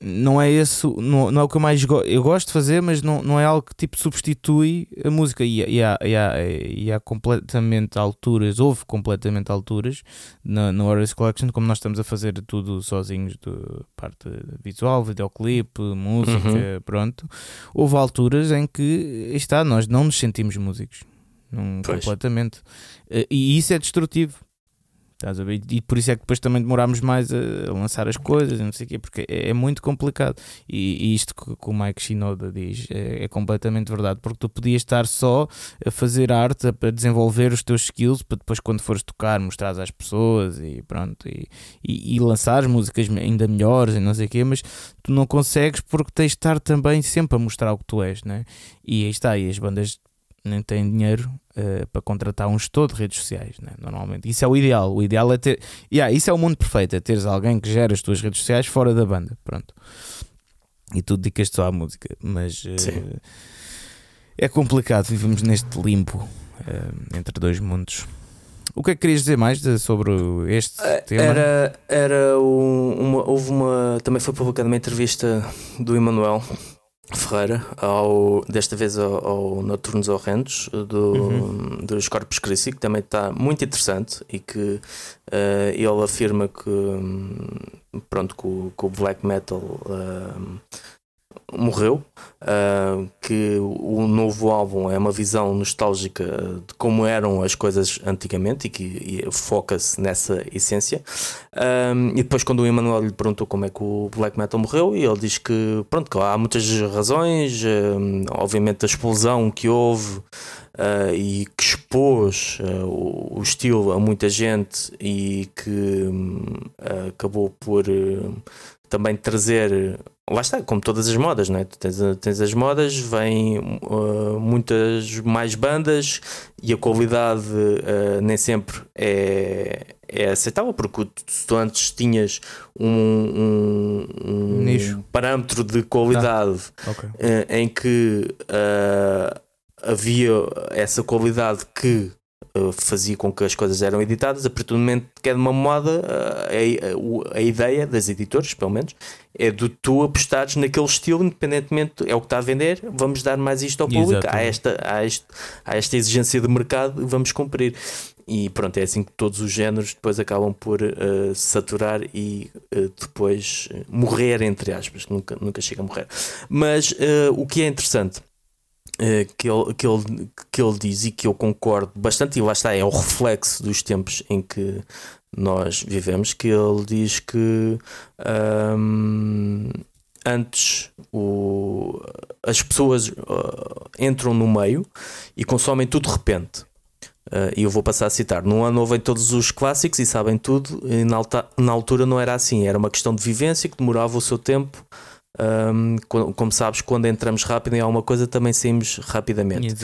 não é esse, não, não é o que eu mais gosto. Eu gosto de fazer, mas não, não é algo que tipo substitui a música. E, e, há, e, há, e há completamente alturas, houve completamente alturas na, na Warriors Collection, como nós estamos a fazer tudo sozinhos, de parte visual, videoclipe, música, Uhum. pronto. Houve alturas em que está, nós não nos sentimos músicos. Completamente. Eh, E isso é destrutivo. Estás a ver? E por isso é que depois também demorámos mais a lançar as coisas, não sei o quê, porque é, é muito complicado. E, e isto que, que o Mike Shinoda diz é, é completamente verdade, porque tu podias estar só a fazer arte, a, a desenvolver os teus skills, para depois, quando fores tocar, mostrar às pessoas e pronto, e, e, e lançar músicas ainda melhores e não sei o quê, mas tu não consegues porque tens de estar também sempre a mostrar o que tu és, né? E aí está, e as bandas nem têm dinheiro eh, para contratar um gestor de redes sociais, né? normalmente. Isso é o ideal. O ideal é ter. Yeah, isso é o mundo perfeito: é teres alguém que gera as tuas redes sociais fora da banda. Pronto. E tu dedicas-te só à música. Mas Sim. é complicado. Vivemos neste limbo eh, entre dois mundos. O que é que querias dizer mais de- sobre este tema? Era, era um- uma, houve uma. Também foi publicada uma entrevista do Emanuel Ferreira, ao, desta vez ao, ao Noturnos Horrendos, do, Uhum. dos Corpus Christi, que também está muito interessante e que eh, ele afirma que, hum, pronto, que o, que o black metal hum, morreu, ah, que o novo álbum é uma visão nostálgica de como eram as coisas antigamente e que foca-se nessa essência. Um, e depois, quando o Emanuel lhe perguntou como é que o black metal morreu, e ele diz que, pronto, que há muitas razões, um, obviamente, a explosão que houve. uh, e que expôs uh, o, o estilo a muita gente e que acabou por uh, também trazer lá está, como todas as modas, não é? Tu tens, tens as modas, vêm uh, muitas mais bandas e a qualidade uh, nem sempre é, é aceitável, porque tu, tu antes tinhas um, um, um Nicho. parâmetro de qualidade Ok. eh, em que uh, havia essa qualidade que uh, fazia com que as coisas eram editadas, a partir do momento que é de uma moda, uh, a, o- a ideia das editoras, pelo menos, é de tu apostares naquele estilo, independentemente, é o que está a vender, vamos dar mais isto ao público, há esta, há, este, há esta exigência de mercado, vamos cumprir. E pronto, é assim que todos os géneros depois acabam por uh, saturar e uh, depois morrer, entre aspas, nunca, nunca chega a morrer. Mas uh, o que é interessante que, ele, que, ele, que ele diz e que eu concordo bastante, e lá está, é o reflexo dos tempos em que nós vivemos, que ele diz que antes o, as pessoas uh, entram no meio e consomem tudo de repente. Uh, e eu vou passar a citar: no ano ouvem todos os clássicos e sabem tudo, e na, alta- na altura não era assim, era uma questão de vivência que demorava o seu tempo. Um, co- como sabes, quando entramos rápido em alguma coisa, também saímos rapidamente.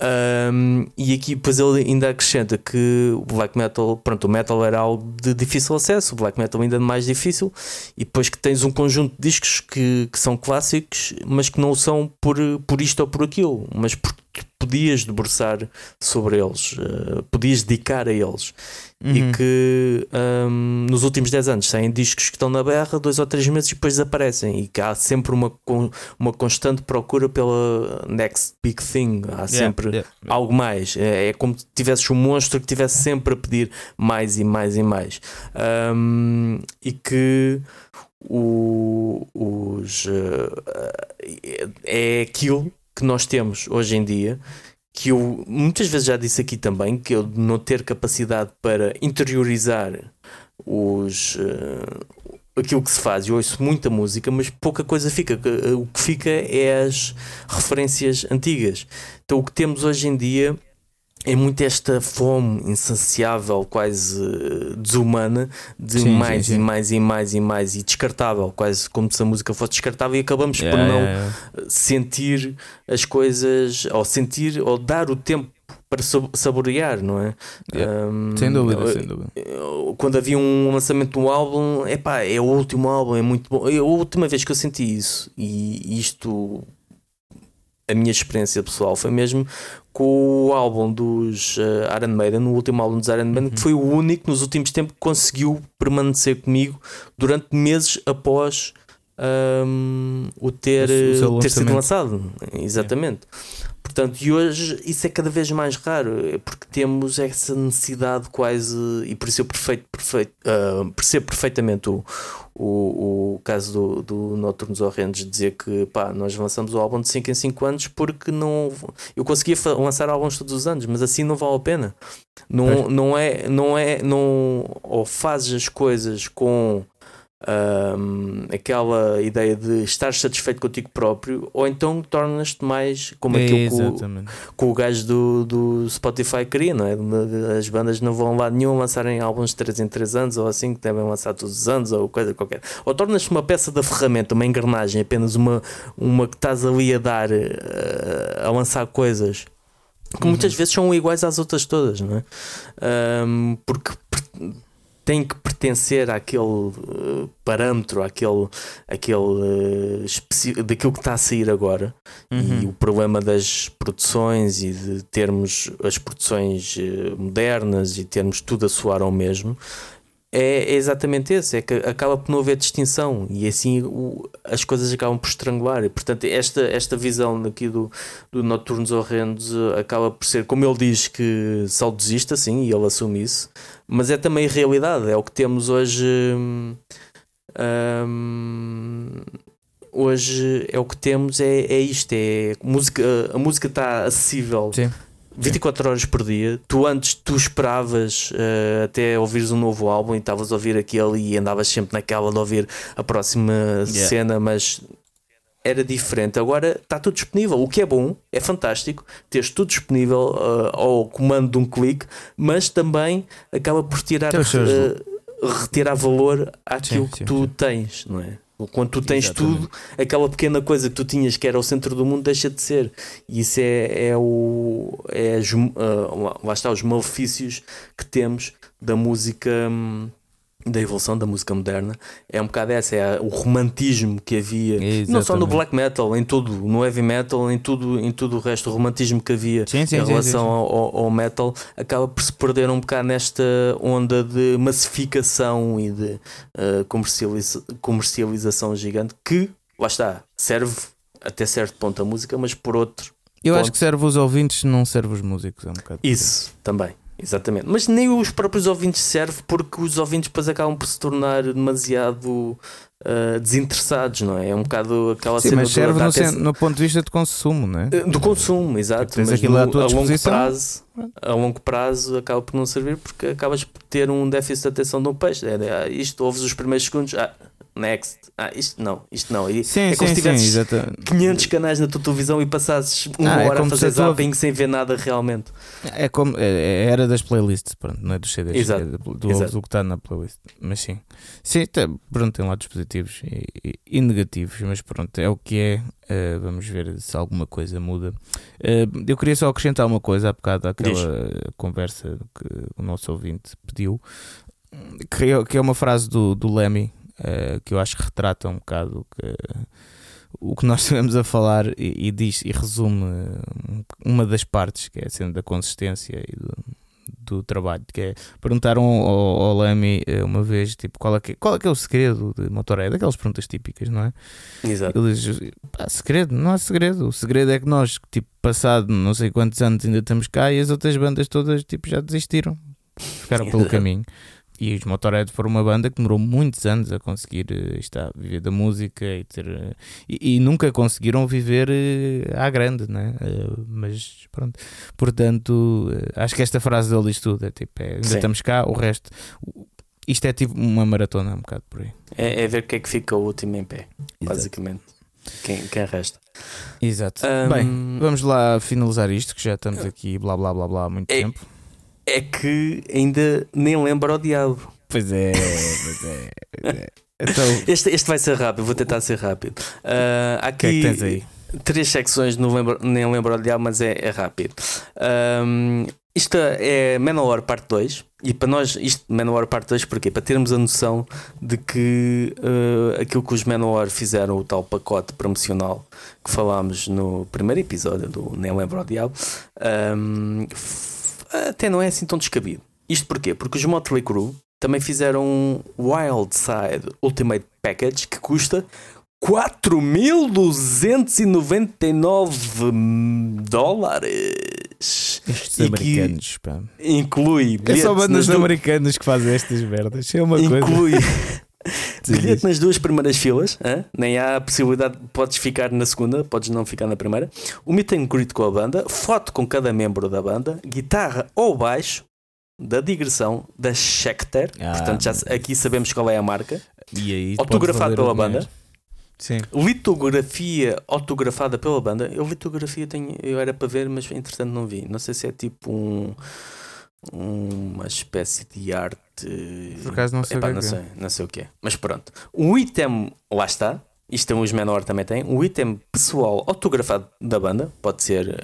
Um, e aqui depois ele ainda acrescenta que o black metal, pronto, o metal era algo de difícil acesso, o black metal ainda mais difícil, e depois que tens um conjunto de discos que, que são clássicos, mas que não são por, por isto ou por aquilo, mas porque podias debruçar sobre eles, uh, podias dedicar a eles. Uhum. E que um, nos últimos 10 anos saem discos que estão na berra, dois ou três meses e depois desaparecem. E que há sempre uma, uma constante procura pela next big thing. Há sempre yeah, yeah. algo mais. É, é como se tivesses um monstro que estivesse sempre a pedir mais e mais e mais. Um, e que o, os, uh, é aquilo que nós temos hoje em dia, que eu muitas vezes já disse aqui também, que eu não ter capacidade para interiorizar os, uh, aquilo que se faz. Eu ouço muita música, mas pouca coisa fica. O que fica é as referências antigas. Então o que temos hoje em dia é muito esta fome insaciável, quase eh, desumana, de sim, mais sim, sim. e mais e mais e mais e descartável, quase como se a música fosse descartável, e acabamos yeah, por não yeah, yeah. sentir as coisas, ou sentir, ou dar o tempo para saborear, não é? Um, sem dúvida, sem dúvida. Quando havia um lançamento de um álbum, epá, é o último álbum, é muito bom. É a última vez que eu senti isso, e isto a minha experiência pessoal foi mesmo com o álbum dos uh, Iron Maiden, o último álbum dos Iron Maiden, uhum. que foi o único nos últimos tempos que conseguiu permanecer comigo durante meses após um, o ter, o ter sido lançado. Exatamente. É. Portanto, e hoje isso é cada vez mais raro, é porque temos essa necessidade quase, e por isso eu perfeito, perfeito, uh, percebo perfeitamente o, o, o caso do, do Noturnos Horrendos dizer que pá, nós lançamos o álbum de 5 em 5 anos porque não eu conseguia lançar álbuns todos os anos, mas assim não vale a pena. Não, é. não é, não é, não, ou fazes as coisas com um, aquela ideia de estar satisfeito contigo próprio, ou então tornas-te mais como é, aquilo que o, que o gajo do, do Spotify queria, não é? As bandas não vão lá nenhum lançarem álbuns de 3 em 3 anos ou assim, que devem lançar todos os anos, ou coisa qualquer. Ou tornas-te uma peça da ferramenta, uma engrenagem, apenas uma, uma que estás ali a dar, a, eh, a lançar coisas que muitas uhum. vezes são iguais às outras todas, não é? Um, porque tem que pertencer àquele uh, parâmetro, àquele, àquele uh, daquilo que está a sair agora. Uhum. E o problema das produções e de termos as produções uh, modernas e termos tudo a soar ao mesmo é, exatamente esse, é que acaba por não haver distinção e assim o, as coisas acabam por estrangular. E, portanto, esta, esta visão aqui do, do Noturnos Horrendos acaba por ser, como ele diz, que saudosista, sim, e ele assume isso, mas é também realidade, é o que temos hoje. Hum, hoje é o que temos, é, é isto: é música, a música está acessível. Sim 24 horas por dia. Tu antes tu esperavas uh, até ouvires um novo álbum e estavas a ouvir aquele e andavas sempre naquela de ouvir a próxima yeah. cena, mas era diferente. Agora está tudo disponível, o que é bom, é fantástico, teres tudo disponível uh, ao comando de um clique, mas também acaba por tirar, uh, retirar valor àquilo sim, que sim, tu sim. tens, não é? Quando tu tens Exatamente. tudo, aquela pequena coisa que tu tinhas que era o centro do mundo deixa de ser. E isso é, é o. É uh, lá está, os malefícios que temos da música. Hum, da evolução da música moderna é um bocado essa, é o romantismo que havia, Exatamente. não só no black metal, em tudo, no heavy metal, em tudo, em tudo o resto, o romantismo que havia sim, sim, em relação sim, ao, ao, metal acaba por se perder um bocado nesta onda de massificação e de uh, comercializa comercialização gigante que, lá está, serve até certo ponto a música, mas por outro. Eu ponto, acho que serve os ouvintes, não serve os músicos. É um bocado Isso, também. Exatamente. Mas nem os próprios ouvintes servem porque os ouvintes depois acabam por se tornar demasiado uh, desinteressados, não é? É um bocado aquela Sim, cena mas serve do, no, sen, no, ponto de vista de consumo, não é? Eh, do consumo, exato. Mas no, a longo prazo, a longo prazo acaba por não servir porque acabas por ter um déficit de atenção de um peixe. É, é, isto ouves os primeiros segundos, ah, next. Ah, isto não, isto não. E Sim, é como sim, se sim, tivesses exatamente. 500 canais na tua televisão e passasses uma Ah, é hora a fazer se a tua- zapping sem ver nada realmente. É como é, é- era das playlists, pronto, não é dos CDs, Exato, é do, exato. do que está na playlist. Mas sim, sim, tá, pronto, tem lados positivos e, e- e negativos, mas pronto, é o que é. eh, vamos ver se alguma coisa muda. Eh, eu queria só acrescentar uma coisa há bocado àquela conversa que o nosso ouvinte pediu, que é, que é uma frase do, do Lemmy eh, que eu acho que retrata um bocado o que, o que nós estivemos a falar e, e diz e resume eh, uma das partes que é cena da consistência e do, do trabalho que é perguntaram ao, ao Lemmy eh, uma vez tipo qual é, que, qual é que é o segredo de Motorhead? Daquelas perguntas típicas não é? Exato. ele diz pá, segredo? Não há segredo. O segredo é que nós tipo passado não sei quantos anos ainda estamos cá e as outras bandas todas tipo já desistiram. Ficaram pelo caminho e os Motorhead foram uma banda que demorou muitos anos a conseguir eh, está, viver da música e ter eh, e, e nunca conseguiram viver eh, à grande, né? Mas pronto, portanto, acho que esta frase dele diz tudo: é tipo, é, ainda Sim. estamos cá, o resto, isto é tipo uma maratona, um bocado por aí. É, é ver o que é que fica o último em pé, Exato. basicamente. Quem, quem resta. Exato. Ahm, Bem, vamos lá finalizar isto, que já estamos aqui blá blá blá blá há muito É- tempo. É que ainda nem lembro ao diabo. Pois é, pois é. Pois é. Então, Este, este vai ser rápido, vou tentar ser rápido. Ah, há que é aqui que aí? três secções, não lembro, nem lembro ao diabo, mas é, é rápido. Ahm, isto é Manowar parte 2. E para nós, isto Manowar parte 2, porquê? Para termos a noção de que ah, aquilo que os Manowar fizeram, o tal pacote promocional que falámos no primeiro episódio do Nem Lembro ao Diabo, f- até não é assim tão descabido. Isto porquê? Porque os Motley Crue também fizeram um Wild Side Ultimate Package que custa 4.299 dólares. Estes E americanos, pá. inclui É só bandas americanas que fazem estas merdas. É uma coisa. inclui Sim, bilhete nas duas primeiras filas, hã? nem há possibilidade, podes ficar na segunda, podes não ficar na primeira. O meet and greet com a banda, foto com cada membro da banda, guitarra ou baixo da digressão da Schecter, Ah, portanto já aqui sabemos qual é a marca. E aí, Autografado pela banda. Sim. Litografia autografada pela banda. Eu litografia tenho, eu era para ver, mas entretanto não vi. Não sei se é tipo um uma espécie de arte. Por acaso não sei Epá, o que é não é. sei, não sei o que é. Mas pronto. O item, lá está. Isto é os menor também tem. O item pessoal autografado da banda. Pode ser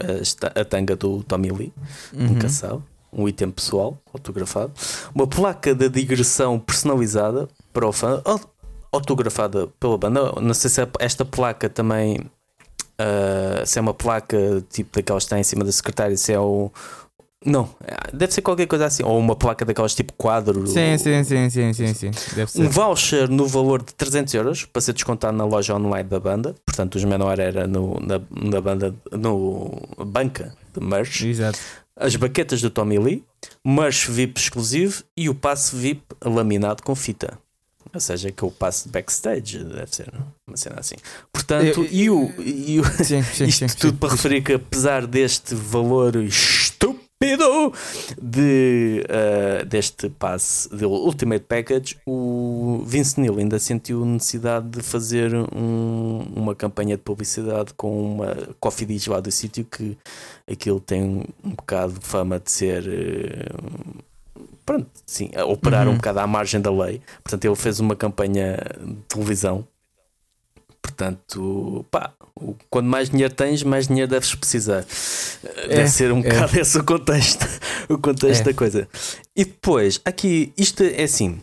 a, a tanga do Tommy Lee, Uhum. nunca sabe. Um item pessoal autografado. Uma placa de digressão personalizada para o fã. au- Autografada pela banda. Não sei se é esta placa também. ah, se é uma placa tipo daquelas que está em cima da secretária, se é o. Não, deve ser qualquer coisa assim. Ou uma placa daquelas tipo quadro. Sim, sim, sim, sim, sim, sim. Deve ser. Um voucher no valor de 300 euros para ser descontado na loja online da banda. Portanto, os menor era no, na, na banda, no banca de merch. Exato. As baquetas do Tommy Lee, merch VIP exclusivo e o passe VIP laminado com fita. Ou seja, que é o passe de backstage, deve ser uma cena assim. Portanto, Eu- e o, e o, Sim, sim, isto sim, tudo para referir que apesar deste valor estúpido de, uh, deste passe do Ultimate Package, o Vince Neil ainda sentiu necessidade de fazer um- uma campanha de publicidade com uma coffee dish lá do sítio que aquilo tem um, bocado de fama de ser uh, pronto, sim, a operar Uhum. um bocado à margem da lei. Portanto, ele fez uma campanha de televisão. Portanto, pá, quando mais dinheiro tens, mais dinheiro deves precisar. Deve ser um é. bocado esse o contexto, o contexto É. da coisa. E depois, aqui, isto é assim,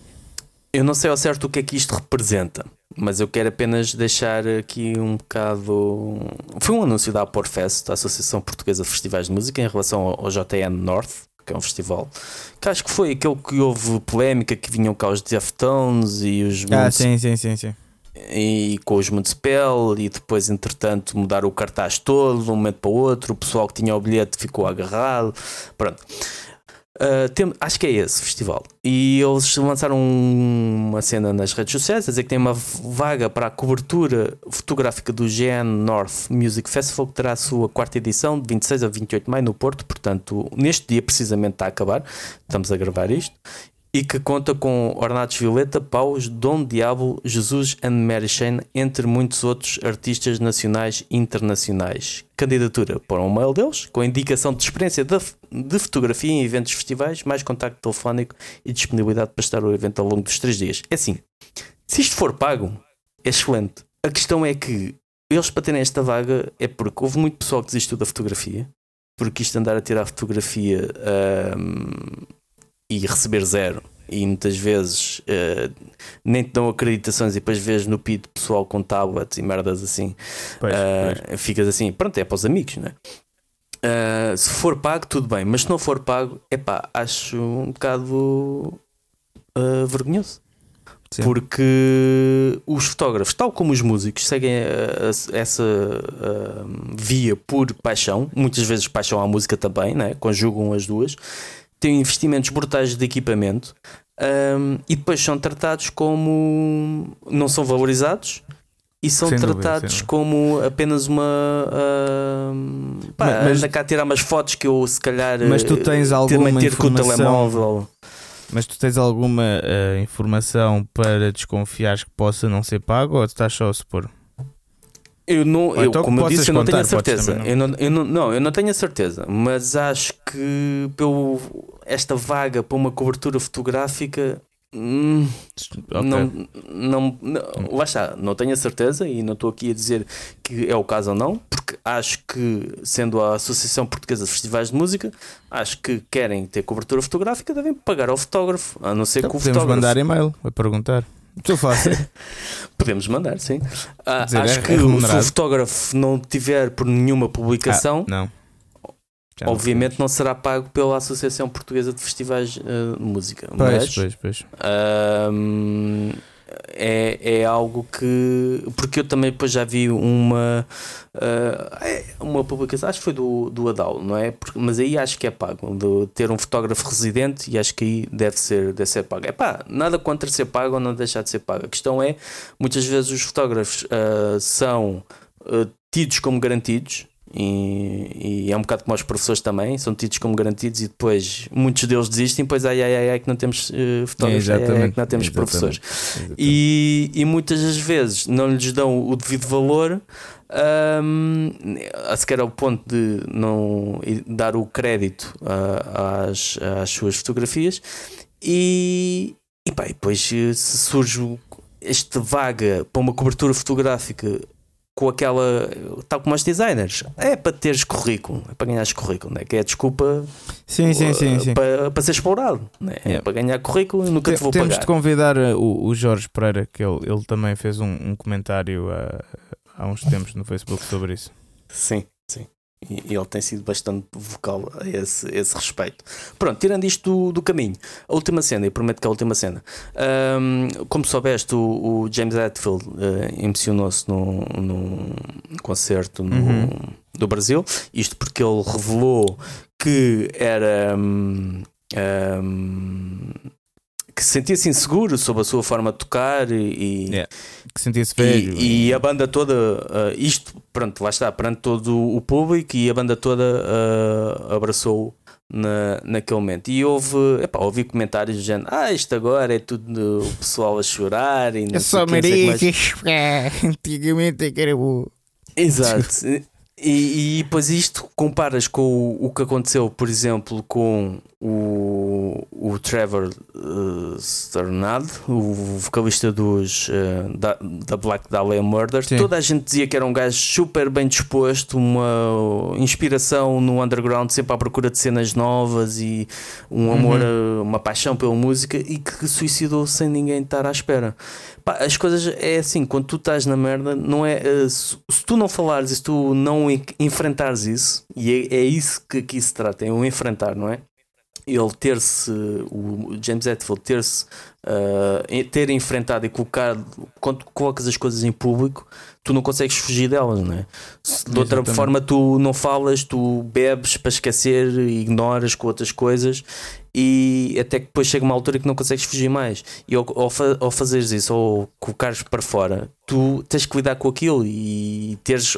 eu não sei ao certo o que é que isto representa, mas eu quero apenas deixar aqui um bocado. Foi um anúncio da Aporfest, a Associação Portuguesa de Festivais de Música, em relação ao JN North, que é um festival que acho que foi aquele que houve polémica que vinham cá os Deftones e os Ah, sim, sim, sim, sim. E com os Municipal e depois entretanto mudaram o cartaz todo de um momento para o outro, o pessoal que tinha o bilhete ficou agarrado, pronto. Uh, tem- acho que é esse festival. E eles lançaram um- uma cena nas redes sociais a dizer que tem uma vaga para a cobertura fotográfica do GN North Music Festival, que terá a sua quarta edição de 26 a 28 de maio no Porto. Portanto, neste dia precisamente está a acabar. Estamos a gravar isto. E que conta com Ornatos Violeta, Paus, Dom Diabo, Jesus and Mary Shane, entre muitos outros artistas nacionais e internacionais. Candidatura para um mail deles, com indicação de experiência de, de fotografia em eventos festivais, mais contacto telefónico e disponibilidade para estar o evento ao longo dos três dias. É assim, se isto for pago, é excelente. A questão é que eles para terem esta vaga é porque houve muito pessoal que desistiu da fotografia, porque isto andar a tirar fotografia um, e receber zero e muitas vezes uh, nem te dão acreditações e depois vês no PID pessoal com tablets e merdas assim, Pois, uh, pois. ficas assim, pronto, é para os amigos, né? Uh, se for pago, tudo bem, mas se não for pago, é pá, acho um bocado uh, vergonhoso. Sim. Porque os fotógrafos, tal como os músicos, seguem essa ah, via por paixão, muitas vezes paixão à música também, né? conjugam as duas, têm investimentos brutais de equipamento ahm, e depois são tratados como. não são valorizados e são Sem tratados dúvida. como apenas uma. ahm, pá, Mas- anda cá a tirar umas fotos que eu se calhar. Mas tu tens eh, alguma informação- telemóvel. Mas tu tens alguma eh, informação para desconfiares que possa não ser pago ou estás só a supor? Eu não, Ou eu, então como eu disse, eu não tenho a contar, certeza. também Eu não, eu não, não, eu não tenho a certeza, mas acho que pelo, esta vaga para uma cobertura fotográfica. hum, Ok. não, não, não, lá está, não tenho a certeza e não estou aqui a dizer que é o caso ou não, porque acho que, sendo a Associação Portuguesa de Festivais de Música, acho que querem ter cobertura fotográfica, devem pagar ao fotógrafo, a não ser Então que o podemos fotógrafo. mandar e-mail a perguntar. Estou sério. Podemos mandar, sim. Ah, dizer, acho é- que se o fotógrafo não tiver por nenhuma publicação, Ah, não. Já não obviamente não será pago pela Associação Portuguesa de Festivais eh, de Música. Pois, mas pois, pois. É, é algo que. Porque eu também depois já vi uma. é uma publicação, acho que foi do, do Adal, não é? Porque- mas aí acho que é pago. De ter um fotógrafo residente e acho que aí deve ser, deve ser pago. É pá, nada contra ser pago ou não deixar de ser pago. A questão é, muitas vezes os fotógrafos ah, são ah, tidos como garantidos. E, e é um bocado como os professores também, são tidos como garantidos e depois muitos deles desistem, pois ai ai ai, ai que não temos eh, fotógrafos, ai, ai, ai, que não temos exatamente. professores. Exatamente. E, e muitas das vezes não lhes dão o devido valor, a sequer ao ponto de não dar o crédito ah, às, às suas fotografias, e, e pá, e depois eh, se surge esta vaga para uma cobertura fotográfica com aquela, tal como os designers, é para teres currículo, é para ganhares currículo, né? que é a desculpa Sim, sim, sim. uh, sim. Para, para ser explorado, né? é para ganhar currículo e nunca te Te- vou Temos pagar. de convidar uh, o, o Jorge Pereira, que ele, ele também fez um, um comentário uh, há uns tempos no Facebook sobre isso. Sim, sim. E ele tem sido bastante vocal a esse, esse respeito. Pronto, tirando isto do, do caminho, a última cena, e prometo que é a última cena. Ahm, como soubeste, o, o James Hetfield eh, emocionou-se num, num concerto no, Uhum. do Brasil. Isto porque ele revelou que era. hum, hum, que se sentia-se inseguro sobre a sua forma de tocar e, e- Yeah. Que sentia-se velho. e, e a banda toda, uh, isto, pronto, lá está, perante todo o público e a banda toda uh, abraçou na, naquele momento. E houve, epá, ouvi comentários do género: Ah, isto agora é tudo o pessoal a chorar e não Eu sei só o quê, não sei o que mais." Maria, antigamente é que era o. Exato. E, e depois isto comparas com o, o que aconteceu, por exemplo, com o, o Trevor uh, Sternad, o vocalista dos, uh, da, da Black Dahlia Murders. Sim. Toda a gente dizia que era um gajo super bem disposto, uma inspiração no underground, sempre à procura de cenas novas e um amor, uh, uma paixão pela música e que suicidou sem ninguém estar à espera. Pá, as coisas é assim, quando tu estás na merda, não é. eh, se, se tu não falares e se tu não en- enfrentares isso, e é, é isso que aqui se trata, é o enfrentar, não é? Ele ter-se, o James Hetfield ter-se uh, ter enfrentado e colocado, quando colocas as coisas em público, tu não consegues fugir delas, não é? Se de outra Exatamente. forma tu não falas, tu bebes para esquecer, ignoras com outras coisas e até que depois chega uma altura que não consegues fugir mais. E ao, ao, fa- ao fazeres isso, ou colocares para fora, tu tens que lidar com aquilo e teres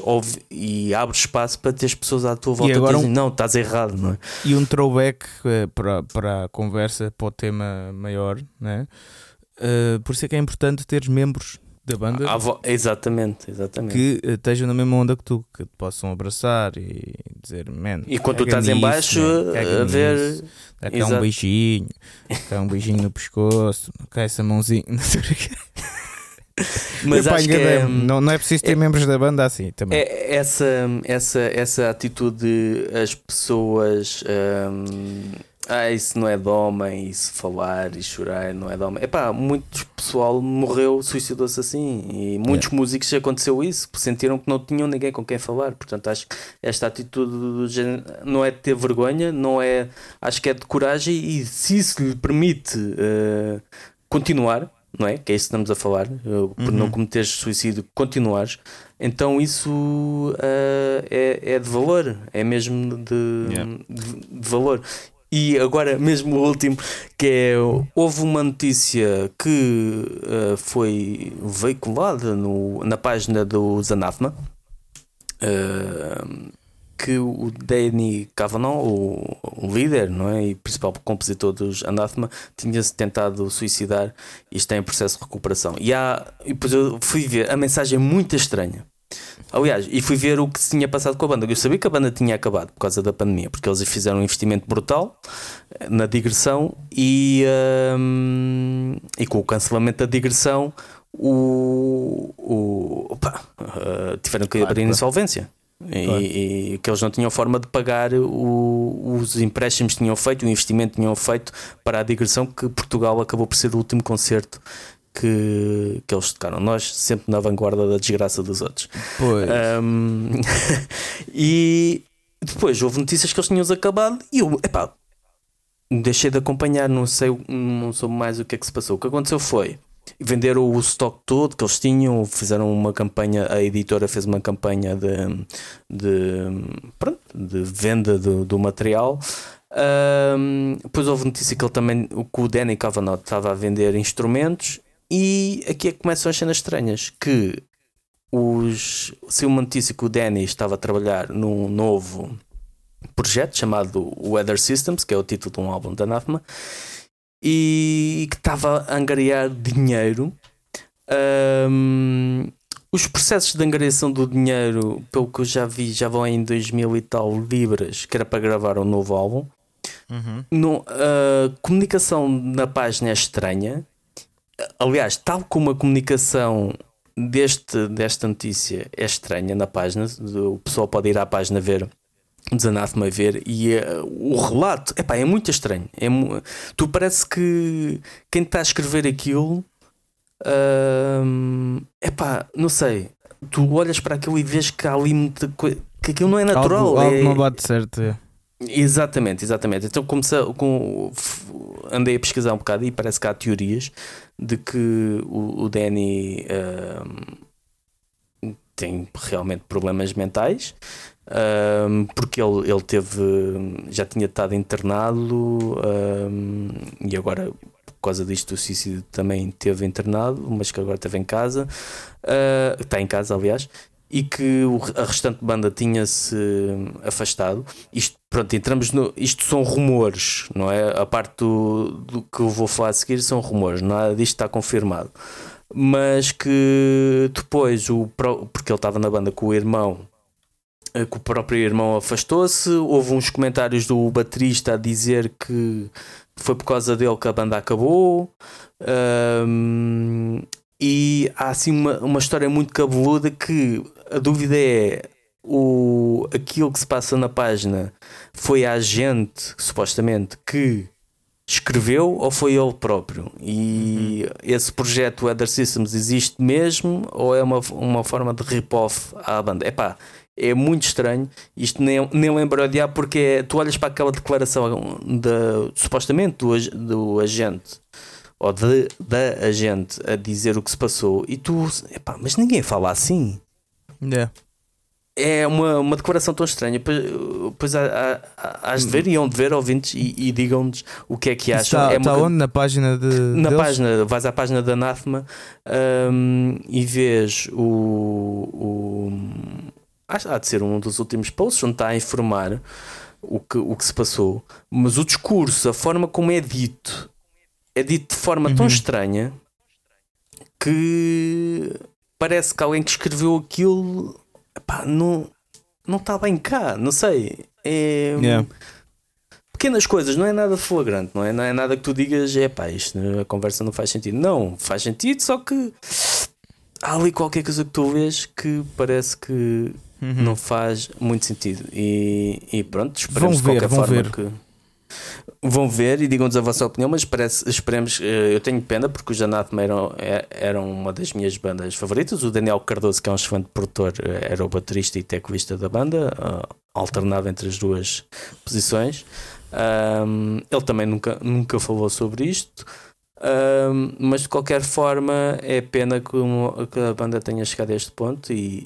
e abres espaço para teres pessoas à tua volta agora que um- dizem, não, estás errado, não é? E um throwback eh, para, para a conversa, para o tema maior, né? Eh, por isso é que é importante teres membros da banda exatamente, exatamente. que eh, estejam na mesma onda que tu, que te possam abraçar e dizer, man. E quando tu estás em nisso, baixo, man, caga a ver- nisso. Dá cá um beijinho, cá um beijinho no pescoço, cá essa mãozinha. Mas Epá, acho que é, não, não é preciso ter é- membros da banda assim também. é essa, essa, essa atitude de as pessoas. hum, ah, isso não é de homem, isso falar e chorar não é de homem. Epá, muito pessoal morreu, suicidou-se assim. E muitos músicos aconteceu isso, porque sentiram que não tinham ninguém com quem falar. Portanto, acho que esta atitude não é de ter vergonha, não é. Acho que é de coragem e se isso lhe permite eh, continuar, não é? Que é isso que estamos a falar, eh, por não Uhum. cometeres suicídio, continuares. Então isso eh, é, é de valor, é mesmo de, Yeah. de, de valor. E agora, mesmo o último, que é houve uma notícia que eh, foi veiculada no, na página do Zanafma eh, que o Danny Kavanagh, o, o líder não é? e principal compositor dos Anathema, tinha-se tentado suicidar e está em processo de recuperação. E, há, e depois eu fui ver, a mensagem é muito estranha. Aliás, e fui ver o que se tinha passado com a banda. Eu sabia que a banda tinha acabado por causa da pandemia, porque eles fizeram um investimento brutal eh, na digressão e, hum, e com o cancelamento da digressão o, o, opa, eh, tiveram que Claro, abrir claro. insolvência. E, Claro. e que eles não tinham forma de pagar o- os empréstimos que tinham feito, o investimento que tinham feito para a digressão, que Portugal acabou por ser o último concerto que, que eles tocaram. Nós sempre na vanguarda da desgraça dos outros. Pois. Um, e depois houve notícias que eles tinham acabado e eu, epá, deixei de acompanhar, não sei, não soube mais o que é que se passou. O que aconteceu foi venderam o stock todo que eles tinham, fizeram uma campanha, a editora fez uma campanha de, de, pronto, de venda do, do material. Um, depois houve notícia que ele também, que o Danny Kavanagh estava a vender instrumentos. E aqui é que começam as cenas estranhas: que os, saiu uma notícia que o Danny estava a trabalhar num novo projeto chamado Weather Systems, que é o título de um álbum da Anathema, e que estava a angariar dinheiro. Ahm, os processos de angariação do dinheiro, pelo que eu já vi, já vão em 2 mil e tal libras, que era para gravar um novo álbum. Uhum. Não, a comunicação na página é estranha. Aliás, tal como a comunicação deste, desta notícia é estranha na página, o pessoal pode ir à página ver Desanathema a ver e eh, o relato epá, é muito estranho. É, tu parece que quem está a escrever aquilo é epá, não sei. Tu olhas para aquilo e vês que há ali muita coisa que aquilo não é natural. Algo, algo é- não bate certo. é. Exatamente, exatamente. Então comecei com, andei a pesquisar um bocado e parece que há teorias de que o, o Danny ahm, tem realmente problemas mentais porque ele, ele teve já tinha estado internado e agora por causa disto do suicídio também teve internado, mas que agora esteve em casa, ah, está em casa aliás, e que a restante banda tinha-se afastado. Isto, pronto, entramos no. Isto são rumores, não é? A parte do, do que eu vou falar a seguir são rumores, nada disto está confirmado. Mas que depois, o, porque ele estava na banda com o irmão, eh, que o próprio irmão afastou-se. Houve uns comentários do baterista a dizer que foi por causa dele que a banda acabou. Ahm, e há assim uma, uma história muito cabeluda que a dúvida é o, aquilo que se passa na página foi a gente, supostamente, que escreveu ou foi ele próprio? E esse projeto Weather Systems existe mesmo ou é uma, uma forma de rip-off à banda? Epá, é muito estranho. Isto nem, nem lembro odiar porque é- tu olhas para aquela declaração da, supostamente do, do agente ou de, da agente a dizer o que se passou e tu, epá, mas ninguém fala assim. Yeah. É uma, uma decoração tão estranha. Pois, pois há, há, hás de ver e hão de ver ouvintes e, e digam-nos o que é que acham. Está, é está uma- onde? Na página de. na deles? página, vais à página da Anathema hum, e vês o. o há de ser um dos últimos posts onde está a informar o que, o que se passou, mas o discurso, a forma como é dito, é dito de forma tão Uhum. estranha que parece que alguém que escreveu aquilo epá, não, não está bem cá, não sei. É, Yeah. pequenas coisas, não é nada flagrante, não é, não é nada que tu digas, é pá, isto, a conversa não faz sentido. Não, faz sentido, só que há ali qualquer coisa que tu vês que parece que Uhum. não faz muito sentido. E, e pronto, esperemos Vão de ver, qualquer vão forma ver. que. Vão ver e digam-nos a vossa opinião, mas parece, esperemos. eh, Eu tenho pena porque os Anathema eram, é- eram uma das minhas bandas favoritas. O Daniel Cardoso, que é um excelente produtor, eh, era o baterista e teclista da banda, ah, alternava entre as duas posições. Ahm, ele também nunca, nunca falou sobre isto. Ahm, mas de qualquer forma é pena que, uma- que a banda tenha chegado a este ponto e,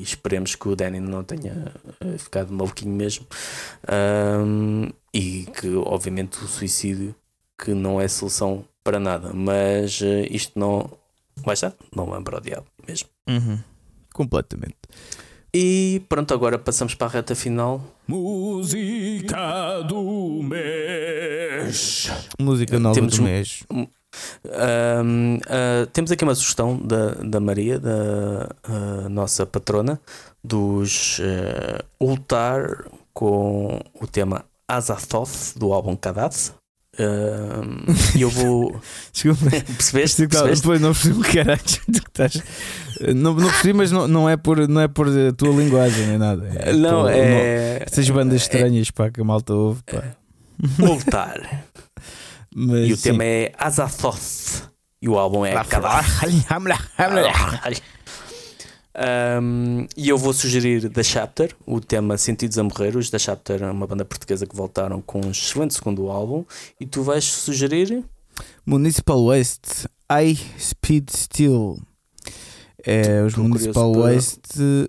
e esperemos que o Danny não tenha eh, ficado maluquinho mesmo Ahm, e que obviamente o suicídio que não é solução para nada mas eh, isto não vai estar, não lembra o diabo mesmo Uhum. Completamente. e pronto, agora passamos para a reta final Música do mês. Música nova Temos do um- mês. Ahm, ah, temos aqui uma sugestão da, da Maria, da ah, nossa patrona, dos uh, Ultar com o tema Azathoth do álbum Kadath. Ahm, E eu vou. Desculpa. Percebeste? Depois Percebeste? não percebi o caralho estás. Não, não percebi, mas não, não, é por, não é por a tua linguagem nem nada. É Não, por- é. Essas bandas estranhas pá, que a malta ouve. Pá. Ultar. Mas, E o sim. tema é Azathoth. E o álbum é Kadath. Um, e eu vou sugerir The Chapter, o tema Sentidos a Morrer. Os The Chapter é uma banda portuguesa que voltaram com um excelente segundo álbum. E tu vais sugerir? Municipal Waste, High Speed Steel. É, os Municipal para- Waste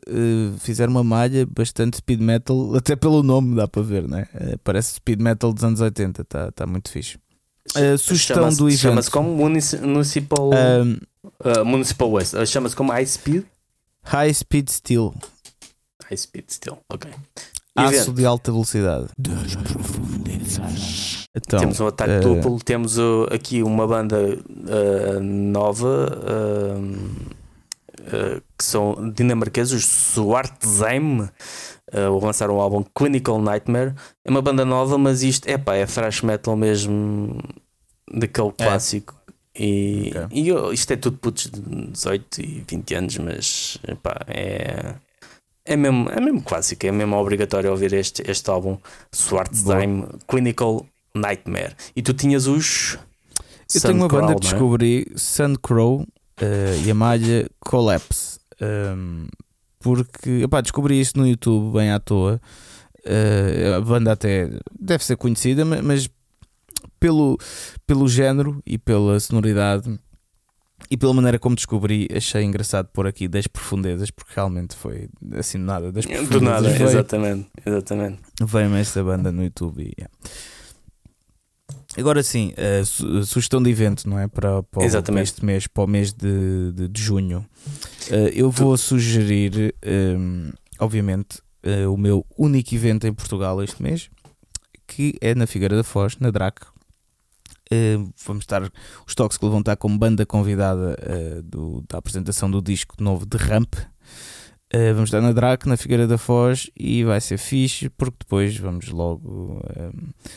eh, fizeram uma malha bastante speed metal, até pelo nome dá para ver, né? Eh, parece speed metal dos anos 80, está tá muito fixe. A sugestão do evento. Chama-se como Munici- Municipal, uh, Municipal West. Uh, Chama-se como High Speed? High Speed Steel, High Speed Still, ok. aço Evento. de alta velocidade. Então, temos um ataque eh, duplo, temos uh, aqui uma banda uh, nova um, uh, que são dinamarqueses, Swartzheim. Uh, lançaram o álbum Clinical Nightmare. É uma banda nova, mas isto epá, é thrash metal mesmo daquele clássico. E, Ok. e eu- isto é tudo putos de 18 e 20 anos, mas é. É mesmo, é mesmo clássico, é mesmo obrigatório ouvir este, este álbum Swartzheim Clinical Nightmare. E tu tinhas os. Eu tenho uma Suncrow, banda que é? descobri, Sun Crow eh, e a malha Collapse. Ehm, porque epá, descobri isto no YouTube bem à toa. Eh, a banda até deve ser conhecida, ma- mas pelo, pelo género e pela sonoridade e pela maneira como descobri, achei engraçado pôr aqui 10 profundezas, porque realmente foi assim do nada. Das Do nada, veio, exatamente, exatamente. veio-me esta banda no YouTube. e, yeah. Agora sim, a su- sugestão de evento, não é? Para, para, para este mês, para o mês de, de, de junho. Eh, eu vou sugerir, ehm, obviamente, eh, o meu único evento em Portugal este mês, que é na Figueira da Foz, na DRAC. Eh, vamos estar, os toques que vão estar como banda convidada eh, do- da apresentação do disco novo de Ramp. Eh, vamos estar na DRAC, na Figueira da Foz e vai ser fixe porque depois vamos logo.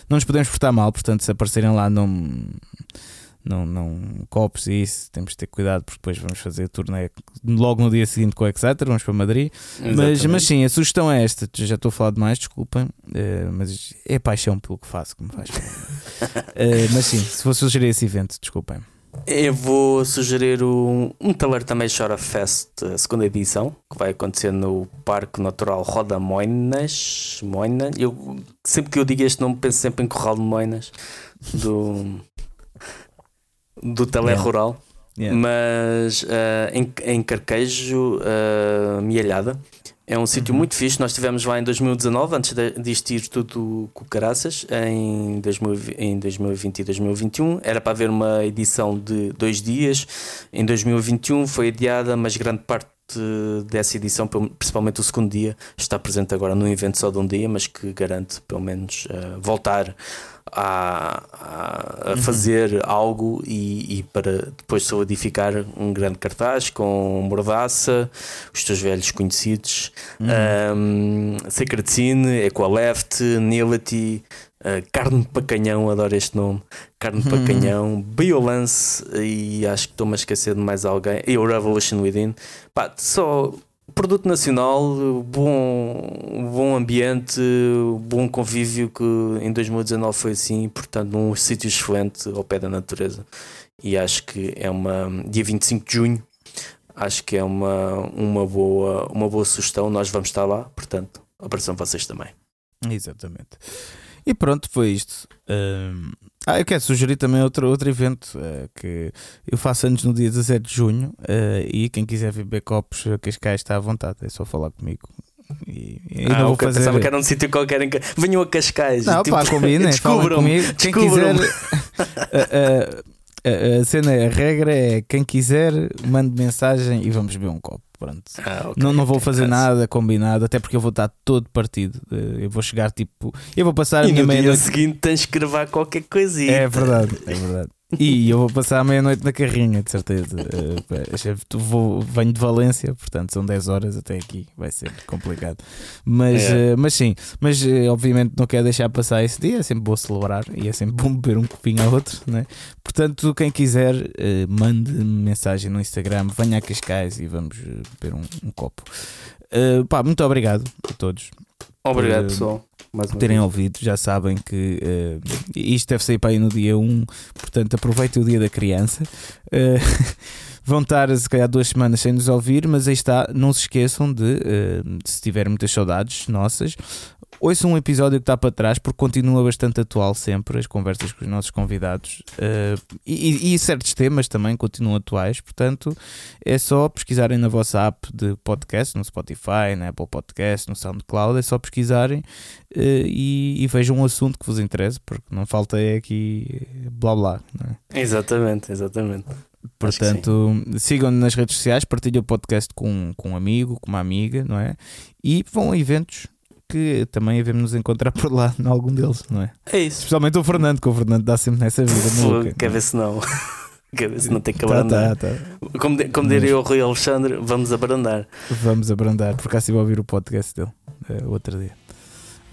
não nos podemos portar mal, portanto, se aparecerem lá, não, não, não copos e isso, temos de ter cuidado porque depois vamos fazer turnê logo no dia seguinte com o Exeter, vamos para Madrid. Mas, Exatamente. mas sim, a sugestão é esta. Já estou a falar demais, desculpem, eh, mas é paixão pelo que faço que me faz. Eh, mas sim, se vou sugerir esse evento, desculpem. Eu vou sugerir um, um Taler também Chora Fest, a segunda edição, que vai acontecer no Parque Natural Roda Moinas. Moina. Eu, sempre que eu digo este nome, penso sempre em Corral de Moinas, do, do telerural. Yeah. Mas eh, em, em Carquejo, uh, Mielhada, é um sítio Uhum. muito fixe. Nós estivemos lá em 2019, antes de, disto ir tudo com caraças, em, 2000 em 2020 e 2021. Era para haver uma edição de dois dias. Em 2021 foi adiada, mas grande parte dessa edição, principalmente o segundo dia, está presente agora num evento só de um dia, mas que garante pelo menos eh, voltar a, a- a fazer algo e, e para depois solidificar um grande cartaz com Mordaça, os teus velhos conhecidos, um, Sacred Scene, Equaleft, Nility, uh, Carne para Canhão, adoro este nome, Carne para Canhão, Biolance e acho que estou-me a esquecer de mais alguém, e o Revolution Within. Pá, só produto nacional, bom, bom ambiente, bom convívio que em 2019 foi assim, portanto, num sítio excelente ao pé da natureza. E acho que é uma. Dia 25 de junho, acho que é uma, uma, boa, uma boa sugestão. Nós vamos estar lá, portanto, apareçam vocês também. Exatamente. E pronto, foi isto. Hum, ah, eu quero sugerir também outro, outro evento eh, que eu faço anos no dia 17 de junho eh, e quem quiser beber copos a Cascais está à vontade, é só falar comigo. E, e ah, vou fazer. Pensava que era um sítio qualquer em que. Venham a Cascais. Não, tipo, pá, combinem, falem descubram-me, comigo. Quem quiser. a, a- a- a cena, a regra é quem quiser, mande mensagem e vamos beber um copo. Pronto. Ah, ok, Não, não vou ok, fazer nada combinado, até porque eu vou estar todo partido. Eh, Eu vou chegar tipo. Eu vou passar a E minha no dia meia-noite. seguinte tens que gravar qualquer coisinha. É verdade, é verdade. E eu vou passar a meia-noite na carrinha, de certeza. Tu vou, venho de Valência, portanto são 10 horas até aqui, vai ser complicado. Mas, É. eh, mas sim, mas eh, obviamente não quero deixar passar esse dia, é sempre bom celebrar e é sempre bom beber um copinho ao outro, né? Portanto, quem quiser, mande mensagem no Instagram, venha a Cascais e vamos beber um, um copo. Pá, muito obrigado a todos Obrigado, por, pessoal. Mais por terem vez. ouvido, já sabem que eh, isto deve sair para aí no dia 1, portanto aproveitem o dia da criança. Eh, vão estar se calhar duas semanas sem nos ouvir, mas aí está, não se esqueçam de, eh, se tiverem muitas saudades nossas, ouçam um episódio que está para trás, porque continua bastante atual sempre, as conversas com os nossos convidados eh, e, e- certos temas também continuam atuais, portanto é só pesquisarem na vossa app de podcast, no Spotify, na Apple Podcast, no SoundCloud, é só pesquisarem eh, e, e vejam um assunto que vos interessa, porque não falta é aqui blá blá. É? Exatamente, exatamente. Portanto, sigam-nos nas redes sociais, partilhem o podcast com, com um amigo, com uma amiga, não é? E vão a eventos que também devemos nos encontrar por lá, em algum deles, não é? É isso. Especialmente o Fernando, que o Fernando dá sempre nessa vida. maluca, Quer ver se não. Quer ver se não tem que Tá, abrandar. tá, tá. Como, de- como Mas- diria o Rui Alexandre, vamos abrandar. Vamos abrandar, por acaso estive a ouvir o podcast dele eh, o outro dia.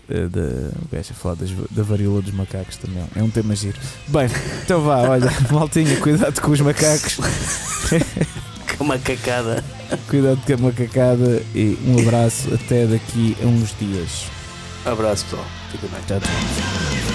Eh, da, o gajo a falar das- da varíola dos macacos também. É um tema giro. Bem, então vá, olha, maltinha, cuidado com os macacos, Com uma cacada. cuidado com a macacada e um abraço até daqui a uns dias. Abraço, pessoal. Fica bem. Tchau, tchau.